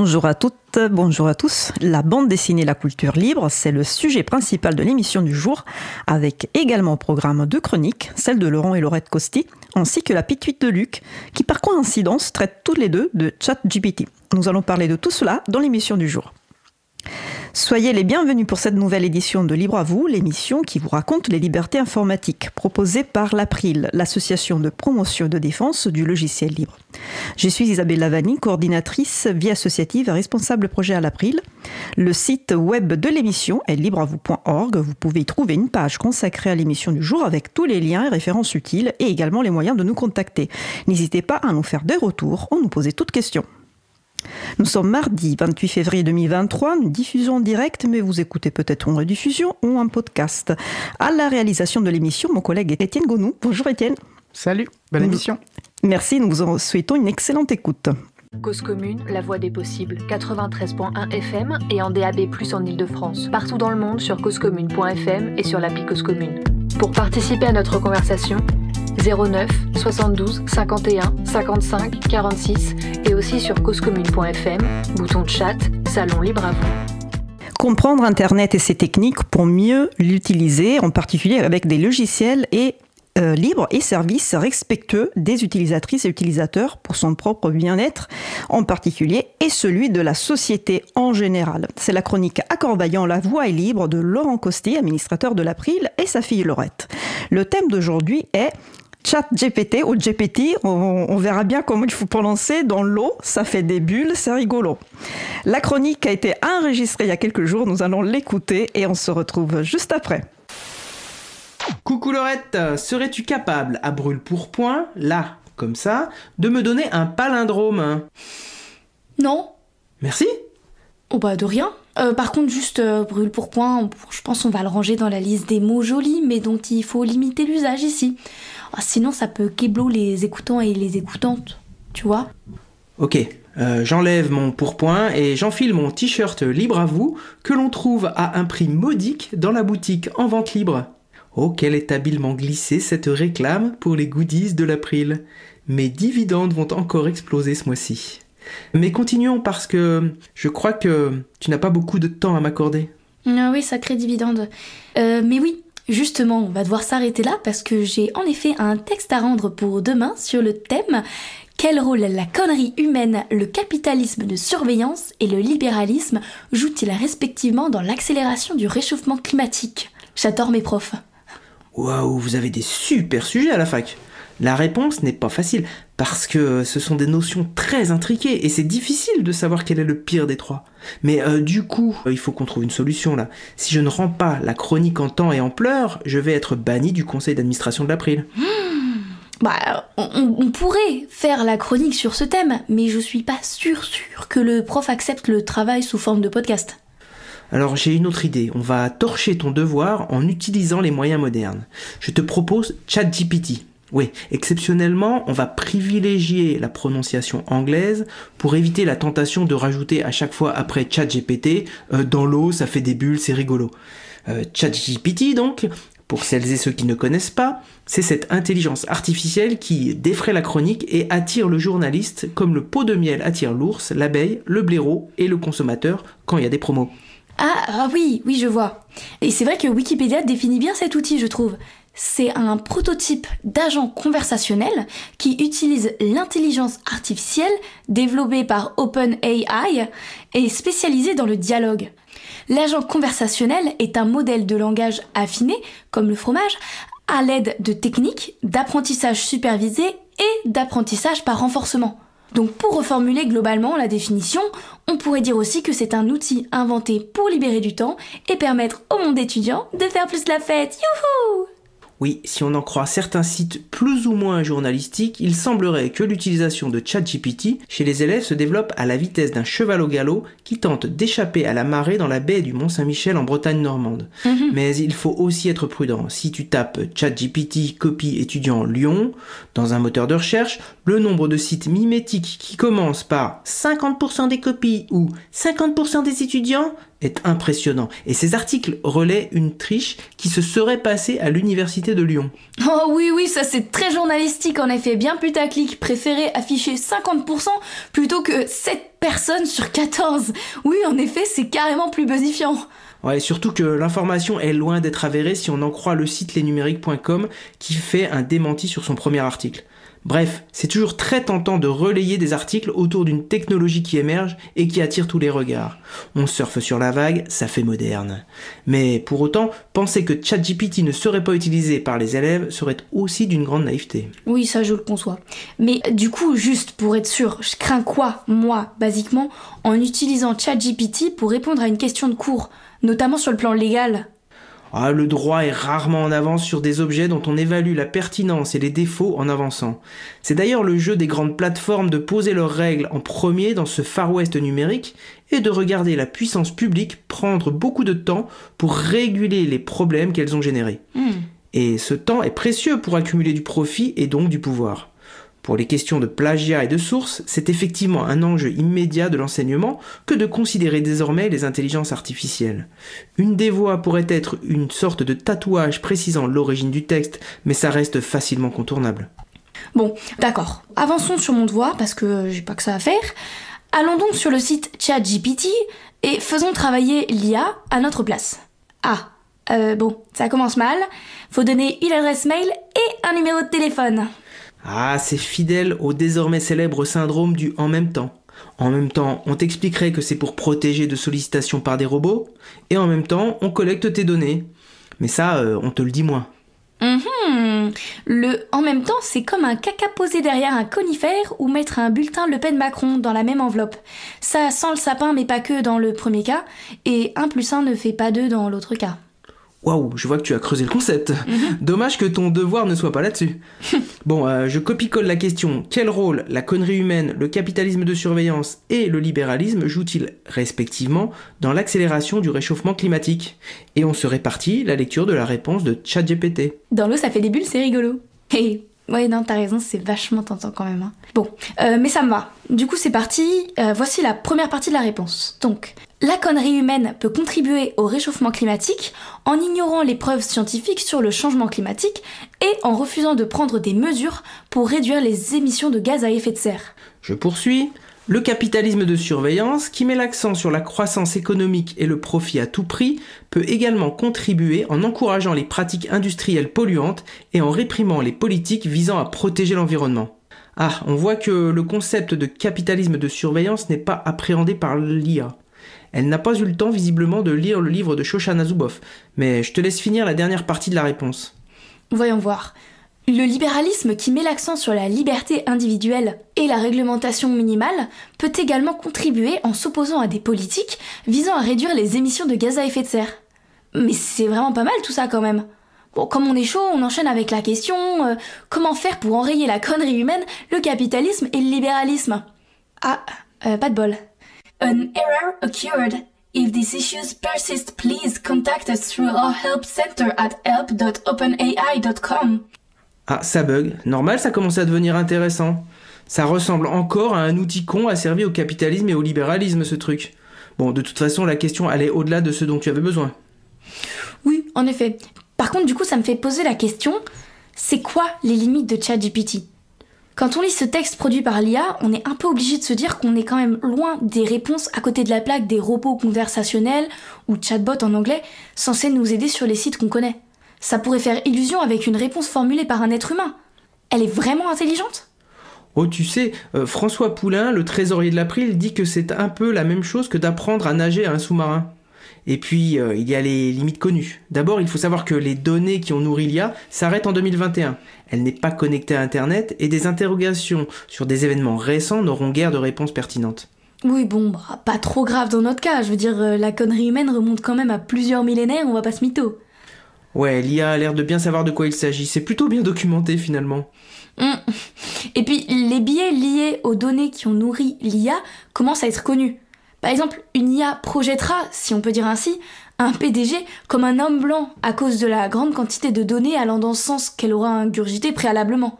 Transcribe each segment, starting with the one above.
Bonjour à toutes, bonjour à tous. La bande dessinée La culture libre, c'est le sujet principal de l'émission du jour, avec également au programme deux chroniques, celle de Laurent et Laurette Costi, ainsi que la pituite de Luc, qui par coïncidence traite toutes les deux de ChatGPT. Nous allons parler de tout cela dans l'émission du jour. Soyez les bienvenus pour cette nouvelle édition de Libre à vous, l'émission qui vous raconte les libertés informatiques, proposée par l'April, l'association de promotion et de défense du logiciel libre. Je suis Isabelle Lavani, coordinatrice vie associative et responsable projet à l'April. Le site web de l'émission est libreavou.org. Vous pouvez y trouver une page consacrée à l'émission du jour avec tous les liens et références utiles et également les moyens de nous contacter. N'hésitez pas à nous faire des retours ou nous poser toutes questions. Nous sommes mardi 28 février 2023, nous diffusons en direct, mais vous écoutez peut-être en rediffusion ou en podcast. À la réalisation de l'émission, mon collègue Étienne Gonou. Bonjour Étienne. Salut, bonne émission. Merci, nous vous souhaitons une excellente écoute. Cause commune, la voix des possibles, 93.1 FM et en DAB+, en Ile-de-France. Partout dans le monde sur causecommune.fm et sur l'appli Cause Commune. Pour participer à notre conversation, 09 72 51 55 46 et aussi sur causecommune.fm, bouton de chat, salon libre à vous. Comprendre Internet et ses techniques pour mieux l'utiliser, en particulier avec des logiciels et euh, libres et services respectueux des utilisatrices et utilisateurs pour son propre bien-être en particulier et celui de la société en général. C'est la chronique Accordaillant la voix est libre de Laurent Costi, administrateur de l'April, et sa fille Laurette. Le thème d'aujourd'hui est Chat GPT ou GPT, on, on, verra bien comment il faut prononcer. Dans l'eau, ça fait des bulles, c'est rigolo. La chronique a été enregistrée il y a quelques jours, nous allons l'écouter et on se retrouve juste après. Coucou Laurette, serais-tu capable, à brûle pour point, là, comme ça, de me donner un palindrome? Non. Merci. Oh bah de rien. Euh, par contre, juste euh, brûle pour point, je pense on va le ranger dans la liste des mots jolis, mais dont il faut limiter l'usage ici. Ah, sinon, ça peut kéblo les écoutants et les écoutantes, tu vois Ok, euh, j'enlève mon pourpoint et j'enfile mon t-shirt libre à vous que l'on trouve à un prix modique dans la boutique en vente libre. Oh, quelle est habilement glissée cette réclame pour les goodies de l'April. Mes dividendes vont encore exploser ce mois-ci. Mais continuons parce que je crois que tu n'as pas beaucoup de temps à m'accorder. Ah oui, sacré dividende. Euh, mais oui, justement, on va devoir s'arrêter là parce que j'ai en effet un texte à rendre pour demain sur le thème quel rôle la connerie humaine, le capitalisme de surveillance et le libéralisme jouent-ils respectivement dans l'accélération du réchauffement climatique? J'adore mes profs. Waouh, vous avez des super sujets à la fac. La réponse n'est pas facile, parce que ce sont des notions très intriquées, et c'est difficile de savoir quel est le pire des trois. Mais euh, du coup, il faut qu'on trouve une solution là. Si je ne rends pas la chronique en temps et en pleurs, je vais être banni du conseil d'administration de l'April. Bah, on, on, pourrait faire la chronique sur ce thème, mais je suis pas sûre, sûre que le prof accepte le travail sous forme de podcast. Alors j'ai une autre idée, on va torcher ton devoir en utilisant les moyens modernes. Je te propose ChatGPT. Oui, exceptionnellement, on va privilégier la prononciation anglaise pour éviter la tentation de rajouter à chaque fois après ChatGPT euh, dans l'eau, ça fait des bulles, c'est rigolo. Euh, ChatGPT donc, pour celles et ceux qui ne connaissent pas, c'est cette intelligence artificielle qui défraie la chronique et attire le journaliste comme le pot de miel attire l'ours, l'abeille, le blaireau et le consommateur quand il y a des promos. Ah, ah oui, oui, je vois. Et c'est vrai que Wikipédia définit bien cet outil, je trouve. C'est un prototype d'agent conversationnel qui utilise l'intelligence artificielle développée par OpenAI et spécialisé dans le dialogue. L'agent conversationnel est un modèle de langage affiné, comme le fromage, à l'aide de techniques d'apprentissage supervisé et d'apprentissage par renforcement. Donc pour reformuler globalement la définition, on pourrait dire aussi que c'est un outil inventé pour libérer du temps et permettre au monde étudiant de faire plus la fête. Youhou Oui, si on en croit certains sites plus ou moins journalistiques, il semblerait que l'utilisation de ChatGPT chez les élèves se développe à la vitesse d'un cheval au galop qui tente d'échapper à la marée dans la baie du Mont-Saint-Michel en Bretagne normande. Mhm. Mais il faut aussi être prudent. Si tu tapes ChatGPT copie étudiant Lyon dans un moteur de recherche, le nombre de sites mimétiques qui commencent par 50% des copies ou 50% des étudiants est impressionnant. Et ces articles relaient une triche qui se serait passée à l'université de Lyon. Oh oui, oui, ça c'est très journalistique en effet, bien putaclic. Préféré afficher 50% plutôt que 7 personnes sur 14. Oui, en effet, c'est carrément plus buzzifiant. Ouais, surtout que l'information est loin d'être avérée si on en croit le site lesnumériques.com qui fait un démenti sur son premier article. Bref, c'est toujours très tentant de relayer des articles autour d'une technologie qui émerge et qui attire tous les regards. On surfe sur la vague, ça fait moderne. Mais pour autant, penser que ChatGPT ne serait pas utilisé par les élèves serait aussi d'une grande naïveté. Oui, ça je le conçois. Mais du coup, juste pour être sûr, je crains quoi, moi, basiquement, en utilisant ChatGPT pour répondre à une question de cours, notamment sur le plan légal ah, le droit est rarement en avance sur des objets dont on évalue la pertinence et les défauts en avançant. C'est d'ailleurs le jeu des grandes plateformes de poser leurs règles en premier dans ce Far West numérique et de regarder la puissance publique prendre beaucoup de temps pour réguler les problèmes qu'elles ont générés. Hmm. Et ce temps est précieux pour accumuler du profit et donc du pouvoir. Pour les questions de plagiat et de source, c'est effectivement un enjeu immédiat de l'enseignement que de considérer désormais les intelligences artificielles. Une des voies pourrait être une sorte de tatouage précisant l'origine du texte, mais ça reste facilement contournable. Bon, d'accord. Avançons sur mon devoir parce que j'ai pas que ça à faire. Allons donc sur le site ChatGPT et faisons travailler l'IA à notre place. Ah, euh, bon, ça commence mal. Faut donner une adresse mail et un numéro de téléphone. Ah, c'est fidèle au désormais célèbre syndrome du en même temps. En même temps, on t'expliquerait que c'est pour protéger de sollicitations par des robots, et en même temps, on collecte tes données. Mais ça, euh, on te le dit moins. Mhm. Le en même temps, c'est comme un caca posé derrière un conifère ou mettre un bulletin Le Pen Macron dans la même enveloppe. Ça sent le sapin, mais pas que dans le premier cas, et 1 plus 1 ne fait pas 2 dans l'autre cas. Waouh, je vois que tu as creusé le concept. Dommage que ton devoir ne soit pas là-dessus. bon, euh, je copie-colle la question. Quel rôle la connerie humaine, le capitalisme de surveillance et le libéralisme jouent-ils respectivement dans l'accélération du réchauffement climatique? Et on se répartit la lecture de la réponse de ChatGPT. Dans l'eau, ça fait des bulles, c'est rigolo. Hey, ouais, non, t'as raison, c'est vachement tentant quand même. hein. Bon, euh, mais ça me va. Du coup, c'est parti. Euh, voici la première partie de la réponse. Donc, la connerie humaine peut contribuer au réchauffement climatique en ignorant les preuves scientifiques sur le changement climatique et en refusant de prendre des mesures pour réduire les émissions de gaz à effet de serre. Je poursuis. Le capitalisme de surveillance, qui met l'accent sur la croissance économique et le profit à tout prix, peut également contribuer en encourageant les pratiques industrielles polluantes et en réprimant les politiques visant à protéger l'environnement. Ah, on voit que le concept de capitalisme de surveillance n'est pas appréhendé par l'IA. Elle n'a pas eu le temps visiblement de lire le livre de Shoshana Zuboff, mais je te laisse finir la dernière partie de la réponse. Voyons voir. Le libéralisme qui met l'accent sur la liberté individuelle et la réglementation minimale peut également contribuer en s'opposant à des politiques visant à réduire les émissions de gaz à effet de serre. Mais c'est vraiment pas mal tout ça quand même. Bon, comme on est chaud, on enchaîne avec la question euh, comment faire pour enrayer la connerie humaine, le capitalisme et le libéralisme? Ah, euh, pas de bol. An error occurred. If these issues persist, please contact us through our help center at help.openai.com. Ah, ça bug. Normal, ça commence à devenir intéressant. Ça ressemble encore à un outil con asservi au capitalisme et au libéralisme, ce truc. Bon, de toute façon, la question allait au-delà de ce dont tu avais besoin. Oui, en effet. Par contre, du coup, ça me fait poser la question c'est quoi les limites de ChatGPT? Quand on lit ce texte produit par l'IA, on est un peu obligé de se dire qu'on est quand même loin des réponses à côté de la plaque des robots conversationnels ou chatbots en anglais censés nous aider sur les sites qu'on connaît. Ça pourrait faire illusion avec une réponse formulée par un être humain. Elle est vraiment intelligente? Oh, tu sais, euh, François Poulain, le trésorier de l'April, dit que c'est un peu la même chose que d'apprendre à nager à un sous-marin. Et puis, euh, il y a les limites connues. D'abord, il faut savoir que les données qui ont nourri l'IA s'arrêtent en 2021. Elle n'est pas connectée à Internet et des interrogations sur des événements récents n'auront guère de réponse pertinente. Oui, bon, bah, pas trop grave dans notre cas. Je veux dire, euh, la connerie humaine remonte quand même à plusieurs millénaires, on va pas se mytho. Ouais, l'IA a l'air de bien savoir de quoi il s'agit. C'est plutôt bien documenté finalement. Hmm. Et puis, les biais liés aux données qui ont nourri l'IA commencent à être connus. Par exemple, une IA projettera, si on peut dire ainsi, un PDG comme un homme blanc à cause de la grande quantité de données allant dans ce sens qu'elle aura ingurgité préalablement.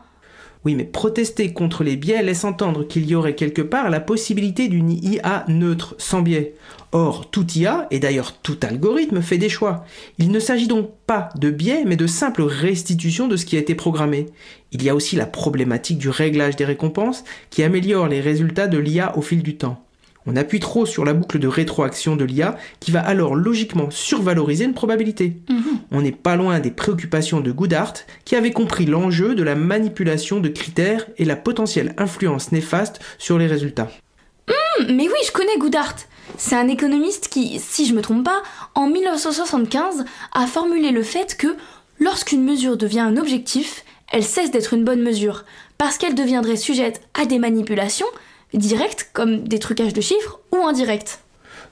Oui, mais protester contre les biais laisse entendre qu'il y aurait quelque part la possibilité d'une IA neutre, sans biais. Or, tout IA, et d'ailleurs tout algorithme, fait des choix. Il ne s'agit donc pas de biais, mais de simple restitution de ce qui a été programmé. Il y a aussi la problématique du réglage des récompenses qui améliore les résultats de l'IA au fil du temps. On appuie trop sur la boucle de rétroaction de l'IA qui va alors logiquement survaloriser une probabilité. Mhm. On n'est pas loin des préoccupations de Goodhart qui avait compris l'enjeu de la manipulation de critères et la potentielle influence néfaste sur les résultats. Hmm, mais oui, je connais Goodhart. C'est un économiste qui, si je me trompe pas, en 1975 a formulé le fait que lorsqu'une mesure devient un objectif, elle cesse d'être une bonne mesure, parce qu'elle deviendrait sujette à des manipulations, directes comme des trucages de chiffres ou indirects.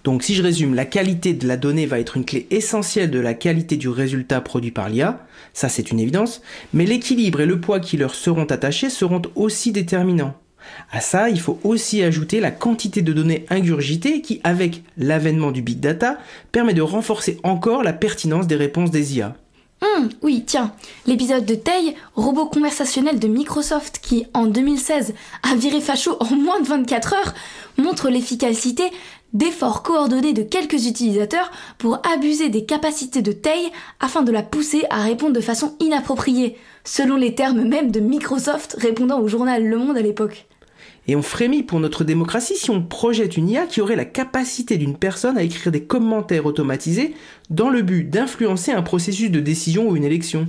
Donc si je résume, la qualité de la donnée va être une clé essentielle de la qualité du résultat produit par l'IA, ça c'est une évidence, mais l'équilibre et le poids qui leur seront attachés seront aussi déterminants. À ça, il faut aussi ajouter la quantité de données ingurgitées qui, avec l'avènement du big data, permet de renforcer encore la pertinence des réponses des IA. Hum, oui, tiens, l'épisode de Tay, robot conversationnel de Microsoft qui, en 2016, a viré facho en moins de 24 heures, montre l'efficacité d'efforts coordonnés de quelques utilisateurs pour abuser des capacités de Tay afin de la pousser à répondre de façon inappropriée, selon les termes même de Microsoft répondant au journal Le Monde à l'époque. Et on frémit pour notre démocratie si on projette une IA qui aurait la capacité d'une personne à écrire des commentaires automatisés dans le but d'influencer un processus de décision ou une élection.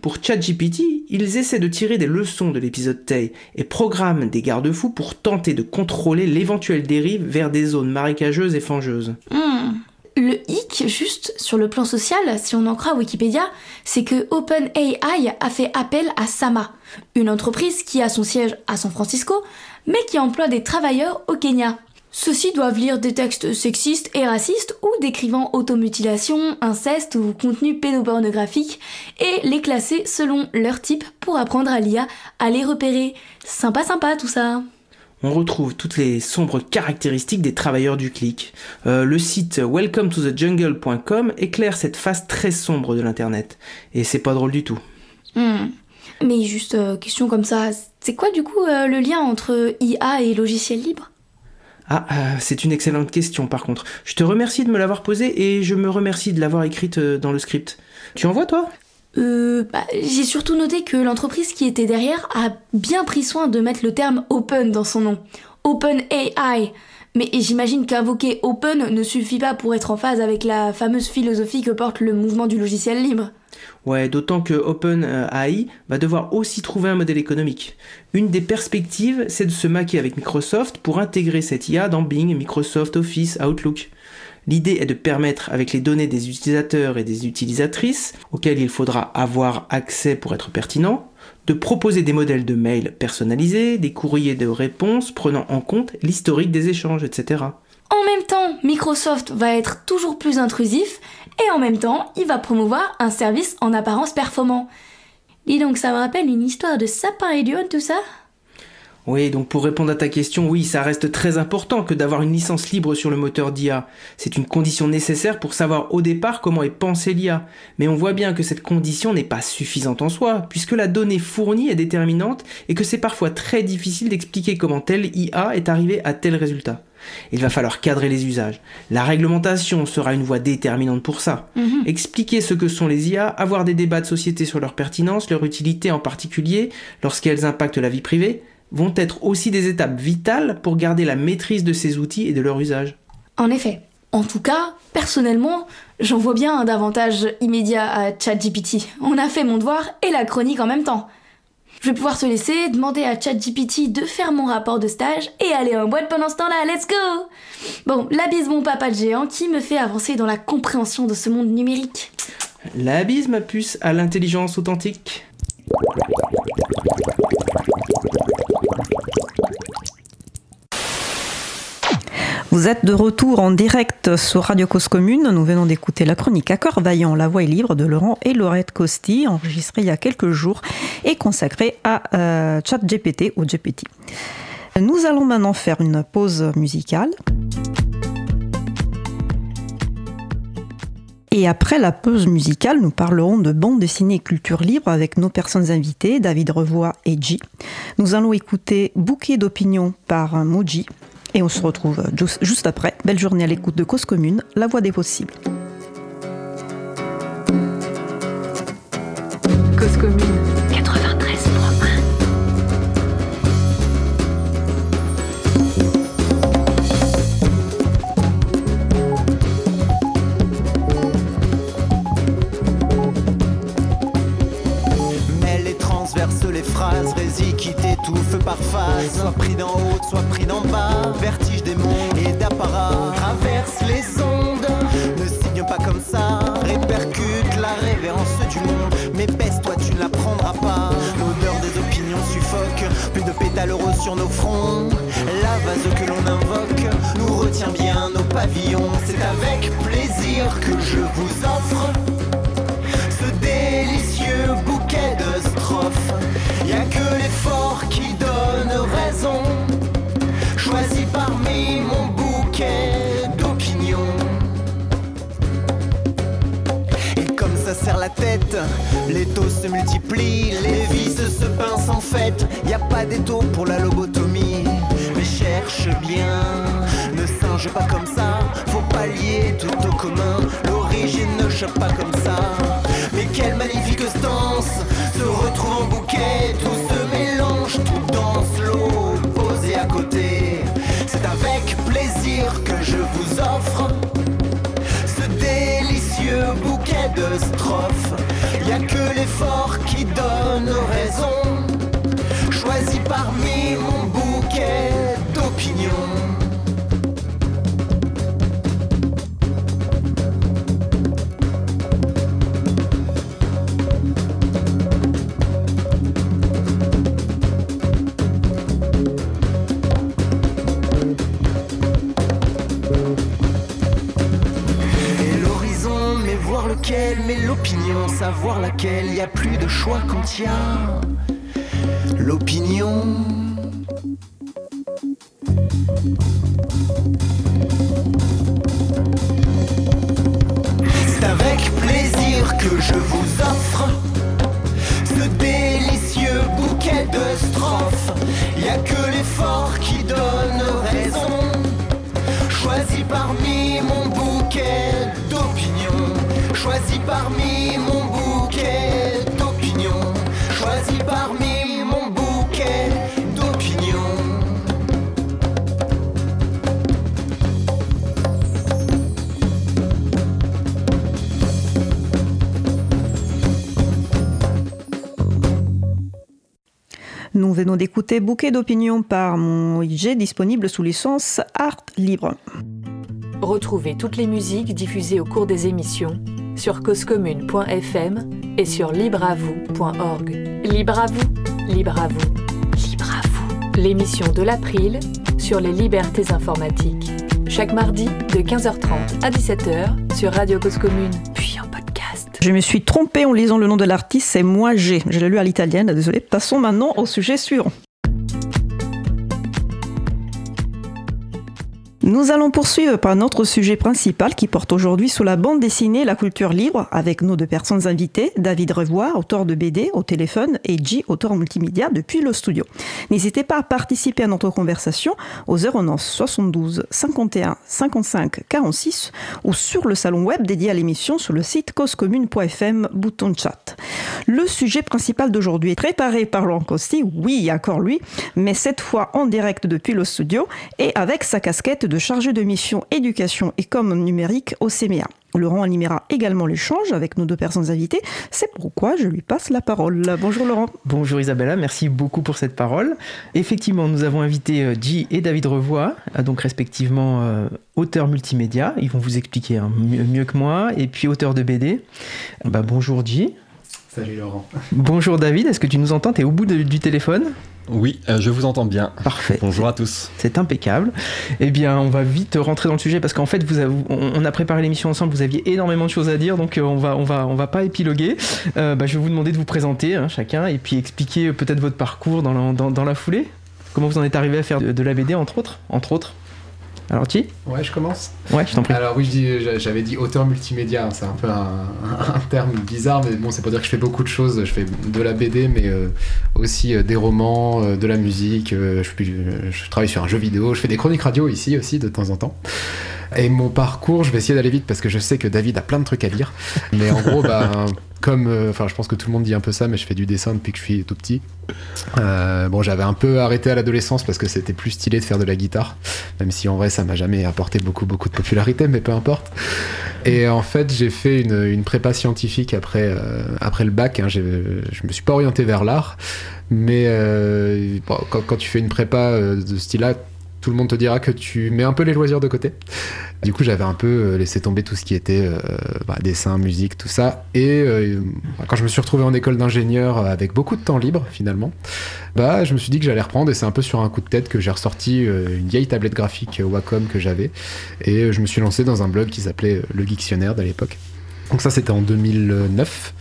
Pour ChatGPT, ils essaient de tirer des leçons de l'épisode Tay et programment des garde-fous pour tenter de contrôler l'éventuelle dérive vers des zones marécageuses et fangeuses. Hmm. Le hic, juste sur le plan social, si on en croit Wikipédia, c'est que OpenAI a fait appel à Sama, une entreprise qui a son siège à San Francisco, mais qui emploie des travailleurs au Kenya. Ceux-ci doivent lire des textes sexistes et racistes ou décrivant automutilation, inceste ou contenu pédopornographique et les classer selon leur type pour apprendre à l'IA à les repérer. Sympa sympa tout ça. On retrouve toutes les sombres caractéristiques des travailleurs du clic. Euh, le site welcometothejungle.com éclaire cette face très sombre de l'internet. Et c'est pas drôle du tout. Hmm. Mais juste euh, question comme ça, c'est quoi du coup euh, le lien entre IA et logiciel libre? Ah, euh, c'est une excellente question par contre. Je te remercie de me l'avoir posée et je me remercie de l'avoir écrite dans le script. Tu en vois toi? Euh, bah, j'ai surtout noté que l'entreprise qui était derrière a bien pris soin de mettre le terme open dans son nom. Open AI. Mais j'imagine qu'invoquer open ne suffit pas pour être en phase avec la fameuse philosophie que porte le mouvement du logiciel libre. Ouais, d'autant que OpenAI va devoir aussi trouver un modèle économique. Une des perspectives, c'est de se maquer avec Microsoft pour intégrer cette IA dans Bing, Microsoft Office, Outlook. L'idée est de permettre, avec les données des utilisateurs et des utilisatrices, auxquelles il faudra avoir accès pour être pertinent, de proposer des modèles de mail personnalisés, des courriers de réponse prenant en compte l'historique des échanges, etc. En même temps, Microsoft va être toujours plus intrusif et en même temps, il va promouvoir un service en apparence performant. Dis donc, ça me rappelle une histoire de sapin et lion, tout ça? Oui, donc pour répondre à ta question, oui, ça reste très important que d'avoir une licence libre sur le moteur d'IA. C'est une condition nécessaire pour savoir au départ comment est pensée l'IA. Mais on voit bien que cette condition n'est pas suffisante en soi, puisque la donnée fournie est déterminante et que c'est parfois très difficile d'expliquer comment telle IA est arrivée à tel résultat. Il va falloir cadrer les usages. La réglementation sera une voie déterminante pour ça. Mhm. Expliquer ce que sont les IA, avoir des débats de société sur leur pertinence, leur utilité en particulier, lorsqu'elles impactent la vie privée, vont être aussi des étapes vitales pour garder la maîtrise de ces outils et de leur usage. En effet. En tout cas, personnellement, j'en vois bien un avantage immédiat à ChatGPT. On a fait mon devoir et la chronique en même temps. Je vais pouvoir te laisser, demander à ChatGPT de faire mon rapport de stage et aller en boîte pendant ce temps-là, let's go Bon, la bise mon papa de géant qui me fait avancer dans la compréhension de ce monde numérique. La bise, ma puce, à l'intelligence authentique. Vous êtes de retour en direct sur Radio Cause Commune. Nous venons d'écouter la chronique à vaillant, La voix est libre de Laurent et Laurette Costi, enregistrée il y a quelques jours et consacrée à euh, ChatGPT ou GPT. Nous allons maintenant faire une pause musicale. Et après la pause musicale, nous parlerons de bande dessinée et culture libre avec nos personnes invitées, David Revoix et G. Nous allons écouter Bouquet d'opinion par Moji, et on se retrouve juste après. Belle journée à l'écoute de Cause Commune, la voix des possibles. Cause Commune les phrases, qui t'étouffe par phase. Soit pris d'en haut, soit pris d'en bas. Vertige des mondes et d'apparat. Traverse les ondes, ne signe pas comme ça. Répercute la révérence du monde. Mais baisse, toi tu ne la prendras pas. L'odeur des opinions suffoque. Plus de pétales roses sur nos fronts. La vase que l'on invoque nous retient bien nos pavillons. C'est avec plaisir que je vous offre les taux se multiplient, les vis se pincent en fait. Y a pas d'étau pour la lobotomie. Mais cherche bien, ne singe pas comme ça. Faut pas lier tout au commun. L'origine ne choque pas comme ça. Y a que l'effort qui donne raison. Choisi parmi savoir laquelle, y a plus de choix quand y a l'opinion. Bouquet d'opinion par mon IG disponible sous licence Art Libre. Retrouvez toutes les musiques diffusées au cours des émissions sur causecommune.fm et sur libreavoue.org. Libre à vous, libre à vous, libre à vous. L'émission de l'April sur les libertés informatiques. Chaque mardi de 15h30 à 17h sur Radio Cause Commune, puis en podcast. Je me suis trompée en lisant le nom de l'artiste, c'est Moi J'ai. Je l'ai lu à l'italienne, désolé. Passons maintenant au sujet suivant. Nous allons poursuivre par notre sujet principal qui porte aujourd'hui sur la bande dessinée La culture libre avec nos deux personnes invitées, David Revoix, auteur de BD au téléphone et G, auteur multimédia depuis le studio. N'hésitez pas à participer à notre conversation au 09 72 51 55 46 ou sur le salon web dédié à l'émission sur le site causecommune.fm, bouton chat. Le sujet principal d'aujourd'hui est préparé par Laurent Costi, oui, encore lui, mais cette fois en direct depuis le studio et avec sa casquette chargé de mission éducation et com numérique au CMEA. Laurent animera également l'échange avec nos deux personnes invitées. C'est pourquoi je lui passe la parole. Bonjour Laurent. Bonjour Isabella, merci beaucoup pour cette parole. Effectivement, nous avons invité euh, Guy et David Revoix, euh, donc respectivement euh, auteurs multimédia. Ils vont vous expliquer hein, mieux, que moi. Et puis auteur de BD. Bah, bonjour Guy. Salut Laurent. Bonjour David, est-ce que tu nous entends? Tu es au bout de- du téléphone? Oui, euh, je vous entends bien. Parfait. Bonjour à tous. C'est impeccable. Eh bien, on va vite rentrer dans le sujet parce qu'en fait, vous avez- on a préparé l'émission ensemble. Vous aviez énormément de choses à dire, donc euh, on va, on va, on va pas épiloguer. Euh, bah, je vais vous demander de vous présenter hein, chacun et puis expliquer peut-être votre parcours dans la, dans, dans la foulée. Comment vous en êtes arrivé à faire de, de la BD entre autres, entre autres. Alors, Thi Ouais, je commence. Ouais, je t'en prie. Alors oui, j'avais dit auteur multimédia, hein, c'est un peu un, un terme bizarre, mais bon, c'est pour dire que je fais beaucoup de choses. Je fais de la BD, mais euh, aussi euh, des romans, euh, de la musique. euh, je, travaille sur un jeu vidéo, je fais des chroniques radio ici aussi de temps en temps. Et mon parcours, je vais essayer d'aller vite parce que je sais que David a plein de trucs à dire. Mais en gros, bah, comme, euh, enfin, je pense que tout le monde dit un peu ça, mais je fais du dessin depuis que je suis tout petit. Euh, bon, j'avais un peu arrêté à l'adolescence parce que c'était plus stylé de faire de la guitare, même si en vrai ça m'a jamais apporté beaucoup beaucoup de popularité, mais peu importe. Et en fait, j'ai fait une, prépa scientifique après euh, après le bac. Hein, je me suis pas orienté vers l'art, mais quand, quand tu fais une prépa de ce style-là, tout le monde te dira que tu mets un peu les loisirs de côté. Du coup, j'avais un peu euh, laissé tomber tout ce qui était euh, bah, dessin, musique, tout ça. Et euh, quand je me suis retrouvé en école d'ingénieur avec beaucoup de temps libre, finalement, bah, je me suis dit que j'allais reprendre. Et c'est un peu sur un coup de tête que j'ai ressorti une vieille tablette graphique Wacom que j'avais. Et je me suis lancé dans un blog qui s'appelait Le Dictionnaire à l'époque. Donc ça, c'était en 2009.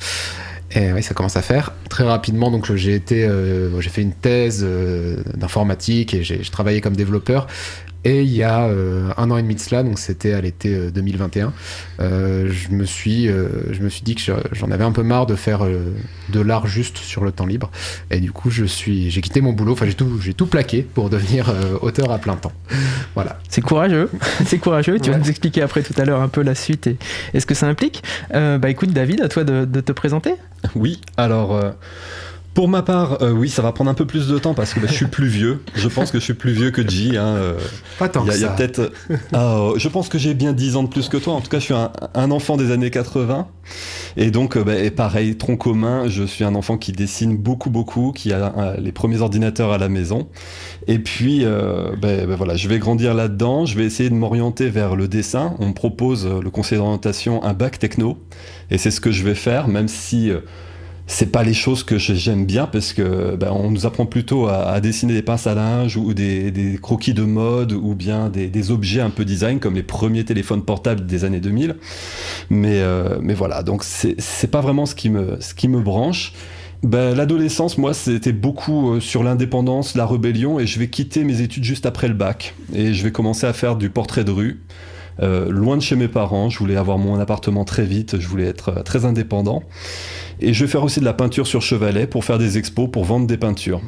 Et oui, ça commence à faire très rapidement. Donc j'ai été, euh, j'ai fait une thèse euh, d'informatique et j'ai j'ai travaillé comme développeur. Et il y a euh, un an et demi de cela, donc c'était à l'été euh, 2021, euh, je me suis, euh, je me suis dit que je- j'en avais un peu marre de faire euh, de l'art juste sur le temps libre. Et du coup, je suis, j'ai quitté mon boulot. Enfin, j'ai tout, j'ai tout plaqué pour devenir euh, auteur à plein temps. Voilà. C'est courageux, c'est courageux. Tu vas nous expliquer après tout à l'heure un peu la suite et, et ce que ça implique. Euh, bah écoute, David, à toi de, de te présenter. Oui, alors euh, pour ma part, euh, oui, ça va prendre un peu plus de temps parce que bah, je suis plus vieux. Je pense que je suis plus vieux que J. hein, euh, Pas tant y a, que il y a ça. peut-être. Euh, je pense que j'ai bien 10 ans de plus que toi. En tout cas, je suis un, un enfant des années 80. Et donc, euh, bah, et pareil, tronc commun, je suis un enfant qui dessine beaucoup, beaucoup, qui a les premiers ordinateurs à la maison. Et puis, euh, bah, bah, voilà, je vais grandir là-dedans. Je vais essayer de m'orienter vers le dessin. On me propose, euh, le conseil d'orientation, un bac techno. Et c'est ce que je vais faire, même si. C'est pas les choses que j'aime bien parce que ben, on nous apprend plutôt à, dessiner des pinces à linge ou des, croquis de mode ou bien des, objets un peu design comme les premiers téléphones portables des années 2000 mais, euh, mais voilà donc c'est c'est pas vraiment ce qui me, ce qui me branche. Ben, L'adolescence, moi, c'était beaucoup euh, sur l'indépendance, la rébellion, et je vais quitter mes études juste après le bac. Et je vais commencer à faire du portrait de rue, euh, loin de chez mes parents. Je voulais avoir mon appartement très vite, je voulais être euh, très indépendant. Et je vais faire aussi de la peinture sur chevalet pour faire des expos, pour vendre des peintures.